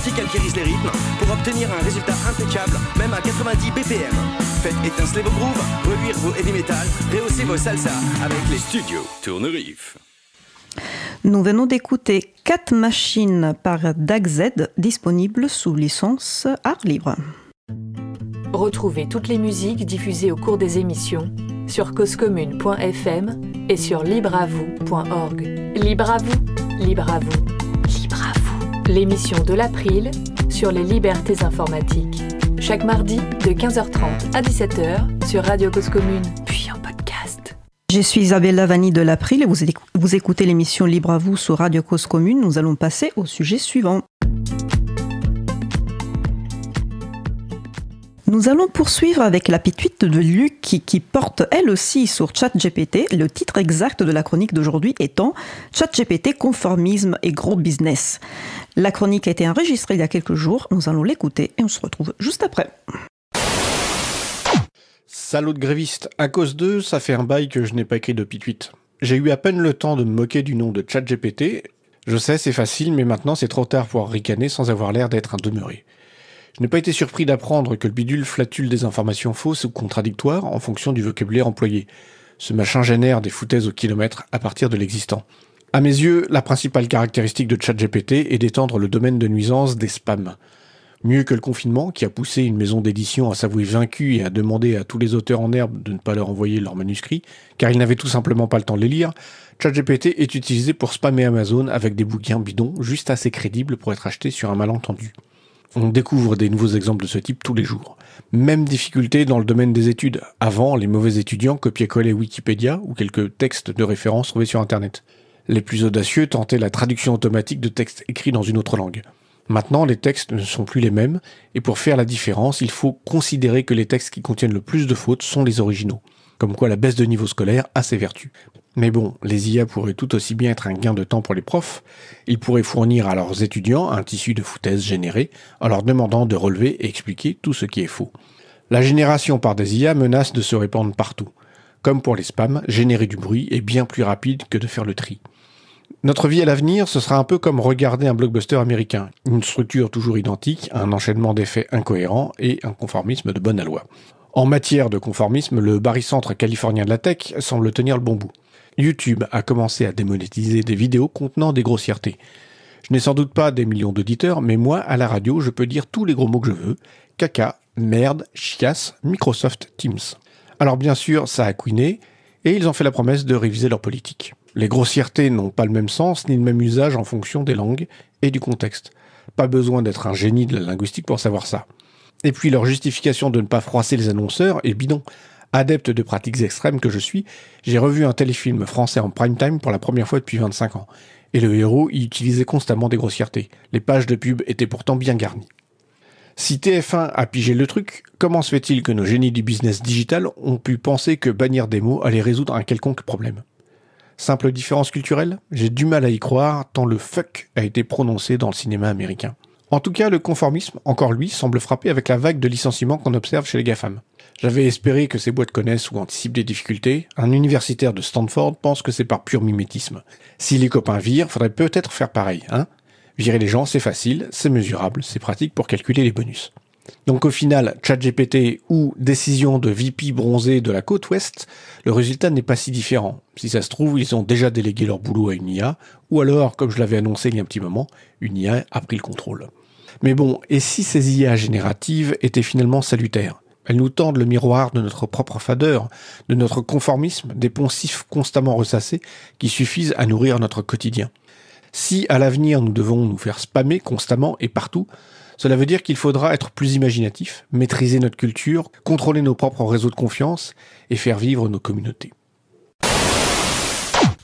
Notes, anti-calquérise les rythmes pour obtenir un résultat impeccable, même à 90 BPM. Faites étinceler vos grooves, reluire vos heavy metal, rehausser vos salsa avec les studios Tournerif. Nous venons d'écouter 4 machines par DAGZ disponibles sous licence art libre. Retrouvez toutes les musiques diffusées au cours des émissions sur causecommune.fm et sur libreavoue.org. Libre à vous, libre à vous, libre à vous. L'émission de l'April sur les libertés informatiques. Chaque mardi de 15h30 à 17h sur Radio Cause Commune, puis en podcast. Je suis Isabelle Vanni de l'April et vous écoutez l'émission Libre à vous sur Radio Cause Commune. Nous allons passer au sujet suivant. Nous allons poursuivre avec la pituite de Luc qui, porte elle aussi sur ChatGPT. Le titre exact de la chronique d'aujourd'hui étant ChatGPT, conformisme et gros business. La chronique a été enregistrée il y a quelques jours. Nous allons l'écouter et on se retrouve juste après. Salaud de gréviste, à cause d'eux, ça fait un bail que je n'ai pas écrit de pituite. J'ai eu à peine le temps de me moquer du nom de ChatGPT. Je sais, c'est facile, mais maintenant c'est trop tard pour ricaner sans avoir l'air d'être un demeuré. Je n'ai pas été surpris d'apprendre que le bidule flatule des informations fausses ou contradictoires en fonction du vocabulaire employé. Ce machin génère des foutaises au kilomètre à partir de l'existant. À mes yeux, la principale caractéristique de ChatGPT est d'étendre le domaine de nuisance des spams. Mieux que le confinement, qui a poussé une maison d'édition à s'avouer vaincue et à demander à tous les auteurs en herbe de ne pas leur envoyer leurs manuscrits, car ils n'avaient tout simplement pas le temps de les lire, ChatGPT est utilisé pour spammer Amazon avec des bouquins bidons juste assez crédibles pour être achetés sur un malentendu. On découvre des nouveaux exemples de ce type tous les jours. Même difficulté dans le domaine des études. Avant, les mauvais étudiants copiaient-collaient Wikipédia ou quelques textes de référence trouvés sur Internet. Les plus audacieux tentaient la traduction automatique de textes écrits dans une autre langue. Maintenant, les textes ne sont plus les mêmes, et pour faire la différence, il faut considérer que les textes qui contiennent le plus de fautes sont les originaux. Comme quoi la baisse de niveau scolaire a ses vertus. Mais bon, les IA pourraient tout aussi bien être un gain de temps pour les profs. Ils pourraient fournir à leurs étudiants un tissu de foutaise généré en leur demandant de relever et expliquer tout ce qui est faux. La génération par des IA menace de se répandre partout. Comme pour les spams, générer du bruit est bien plus rapide que de faire le tri. Notre vie à l'avenir, ce sera un peu comme regarder un blockbuster américain. Une structure toujours identique, un enchaînement d'effets incohérents et un conformisme de bonne loi. En matière de conformisme, le barycentre californien de la tech semble tenir le bon bout. YouTube a commencé à démonétiser des vidéos contenant des grossièretés. Je n'ai sans doute pas des millions d'auditeurs, mais moi, à la radio, je peux dire tous les gros mots que je veux. Caca, merde, chiasse, Microsoft Teams. Alors bien sûr, ça a couiné, et ils ont fait la promesse de réviser leur politique. Les grossièretés n'ont pas le même sens ni le même usage en fonction des langues et du contexte. Pas besoin d'être un génie de la linguistique pour savoir ça. Et puis leur justification de ne pas froisser les annonceurs est bidon. Adepte de pratiques extrêmes que je suis, j'ai revu un téléfilm français en prime time pour la première fois depuis 25 ans. Et le héros y utilisait constamment des grossièretés. Les pages de pub étaient pourtant bien garnies. Si TF1 a pigé le truc, comment se fait-il que nos génies du business digital ont pu penser que bannir des mots allait résoudre un quelconque problème? Simple différence culturelle? J'ai du mal à y croire tant le fuck a été prononcé dans le cinéma américain. En tout cas, le conformisme, encore lui, semble frapper avec la vague de licenciements qu'on observe chez les GAFAM. J'avais espéré que ces boîtes connaissent ou anticipent des difficultés. Un universitaire de Stanford pense que c'est par pur mimétisme. Si les copains virent, faudrait peut-être faire pareil, hein Virer les gens, c'est facile, c'est mesurable, c'est pratique pour calculer les bonus. Donc au final, ChatGPT ou décision de VP bronzé de la côte ouest, le résultat n'est pas si différent. Si ça se trouve, ils ont déjà délégué leur boulot à une IA, ou alors, comme je l'avais annoncé il y a un petit moment, une IA a pris le contrôle. Mais bon, et si ces IA génératives étaient finalement salutaires? Elles nous tendent le miroir de notre propre fadeur, de notre conformisme, des poncifs constamment ressassés qui suffisent à nourrir notre quotidien. Si à l'avenir nous devons nous faire spammer constamment et partout, cela veut dire qu'il faudra être plus imaginatif, maîtriser notre culture, contrôler nos propres réseaux de confiance et faire vivre nos communautés.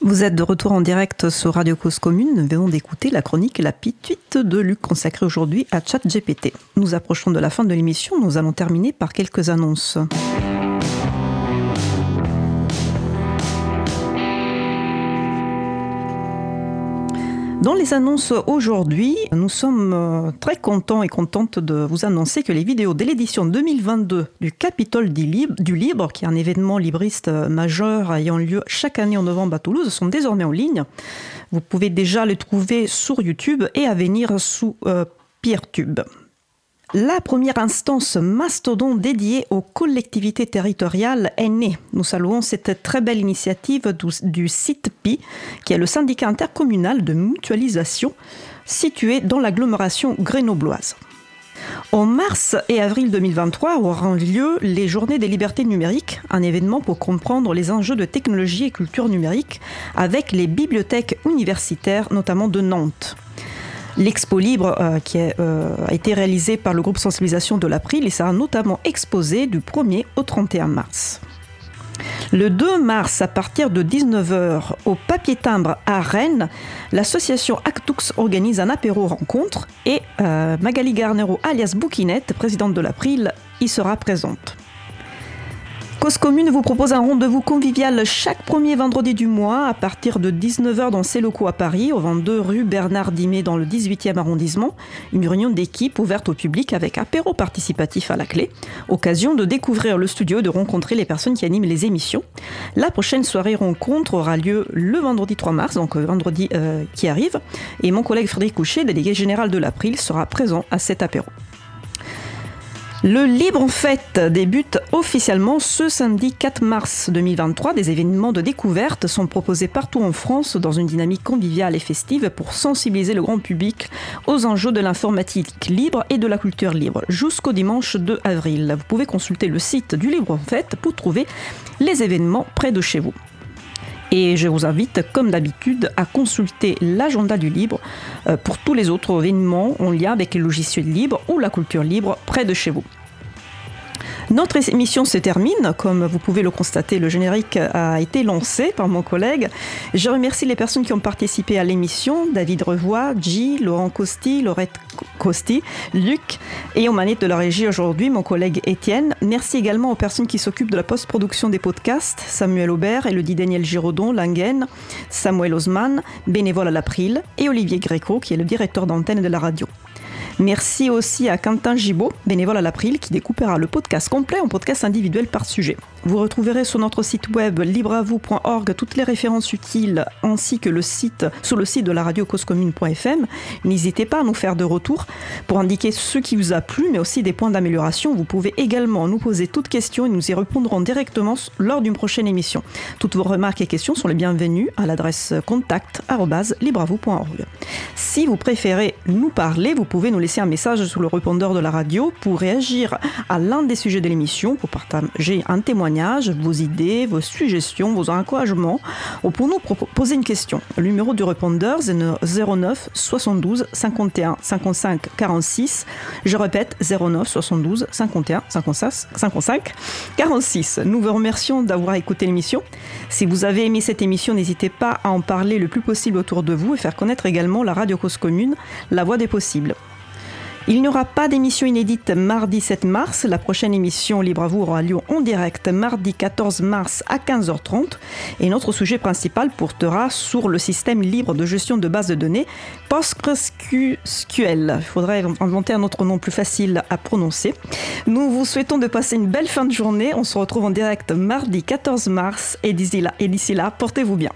Vous êtes de retour en direct sur Radio Cause Commune. Nous venons d'écouter la chronique La Pituite de Luc consacrée aujourd'hui à ChatGPT. Nous approchons de la fin de l'émission. Nous allons terminer par quelques annonces. Dans les annonces aujourd'hui, nous sommes euh, très contents et contentes de vous annoncer que les vidéos de l'édition 2022 du Capitole du Libre, qui est un événement libriste euh, majeur ayant lieu chaque année en novembre à Toulouse, sont désormais en ligne. Vous pouvez déjà les trouver sur YouTube et à venir sous euh, Peertube. La première instance mastodon dédiée aux collectivités territoriales est née. Nous saluons cette très belle initiative du, CITPI, qui est le syndicat intercommunal de mutualisation situé dans l'agglomération grenobloise. En mars et avril 2023 auront lieu les Journées des libertés numériques, un événement pour comprendre les enjeux de technologie et culture numérique avec les bibliothèques universitaires, notamment de Nantes. L'expo libre euh, qui euh, a été réalisée par le groupe sensibilisation de l'April et sera notamment exposé du 1er au 31 mars. Le 2 mars, à partir de 19h, au papier timbre à Rennes, l'association Actux organise un apéro rencontre et euh, Magali Garnero, alias Bouquinette, présidente de l'April, y sera présente. Cause Commune vous propose un rendez-vous convivial chaque premier vendredi du mois à partir de 19h dans ses locaux à Paris, au 22 rue Bernard Dimet dans le 18e arrondissement. Une réunion d'équipe ouverte au public avec apéro participatif à la clé. Occasion de découvrir le studio et de rencontrer les personnes qui animent les émissions. La prochaine soirée rencontre aura lieu le vendredi 3 mars, donc euh, vendredi euh, qui arrive. Et mon collègue Frédéric Couchet, délégué général de l'April, sera présent à cet apéro. Le Libre en Fête débute officiellement ce samedi 4 mars 2023. Des événements de découverte sont proposés partout en France dans une dynamique conviviale et festive pour sensibiliser le grand public aux enjeux de l'informatique libre et de la culture libre jusqu'au dimanche 2 avril. Vous pouvez consulter le site du Libre en Fête pour trouver les événements près de chez vous. Et je vous invite, comme d'habitude, à consulter l'agenda du libre euh, pour tous les autres événements en lien avec les logiciels libres ou la culture libre près de chez vous. Notre émission se termine. Comme vous pouvez le constater, le générique a été lancé par mon collègue. Je remercie les personnes qui ont participé à l'émission David Revoy, G, Laurent Costi, Laurette Costi, Luc et aux manettes de la régie aujourd'hui, mon collègue Étienne. Merci également aux personnes qui s'occupent de la post-production des podcasts Samuel Aubert, Elodie Daniel Giraudon, Langen, Samuel Osman, bénévole à l'April et Olivier Gréco, qui est le directeur d'antenne de la radio. Merci aussi à Quentin Gibaud, bénévole à l'April, qui découpera le podcast complet en podcast individuel par sujet. Vous retrouverez sur notre site web libreavou.org toutes les références utiles ainsi que le site, sur le site de la radio causecommune.fm. N'hésitez pas à nous faire de retour pour indiquer ce qui vous a plu, mais aussi des points d'amélioration. Vous pouvez également nous poser toutes questions et nous y répondrons directement lors d'une prochaine émission. Toutes vos remarques et questions sont les bienvenues à l'adresse contact.libreavou.org. Si vous préférez nous parler, vous pouvez nous laisser un message sur le répondeur de la radio pour réagir à l'un des sujets de l'émission, pour partager un témoignage vos idées, vos suggestions, vos encouragements ou pour nous poser une question. Le numéro du répondeur 09 72 51 55 46. Je répète 09 72 51 55 46. Nous vous remercions d'avoir écouté l'émission. Si vous avez aimé cette émission, n'hésitez pas à en parler le plus possible autour de vous et faire connaître également la radio cause commune, la voix des possibles. Il n'y aura pas d'émission inédite mardi 7 mars. La prochaine émission Libre à vous aura lieu en direct mardi 14 mars à 15h30. Et notre sujet principal portera sur le système libre de gestion de bases de données PostgreSQL. Il faudrait inventer un autre nom plus facile à prononcer. Nous vous souhaitons de passer une belle fin de journée. On se retrouve en direct mardi 14 mars. Et d'ici là, là portez-vous bien.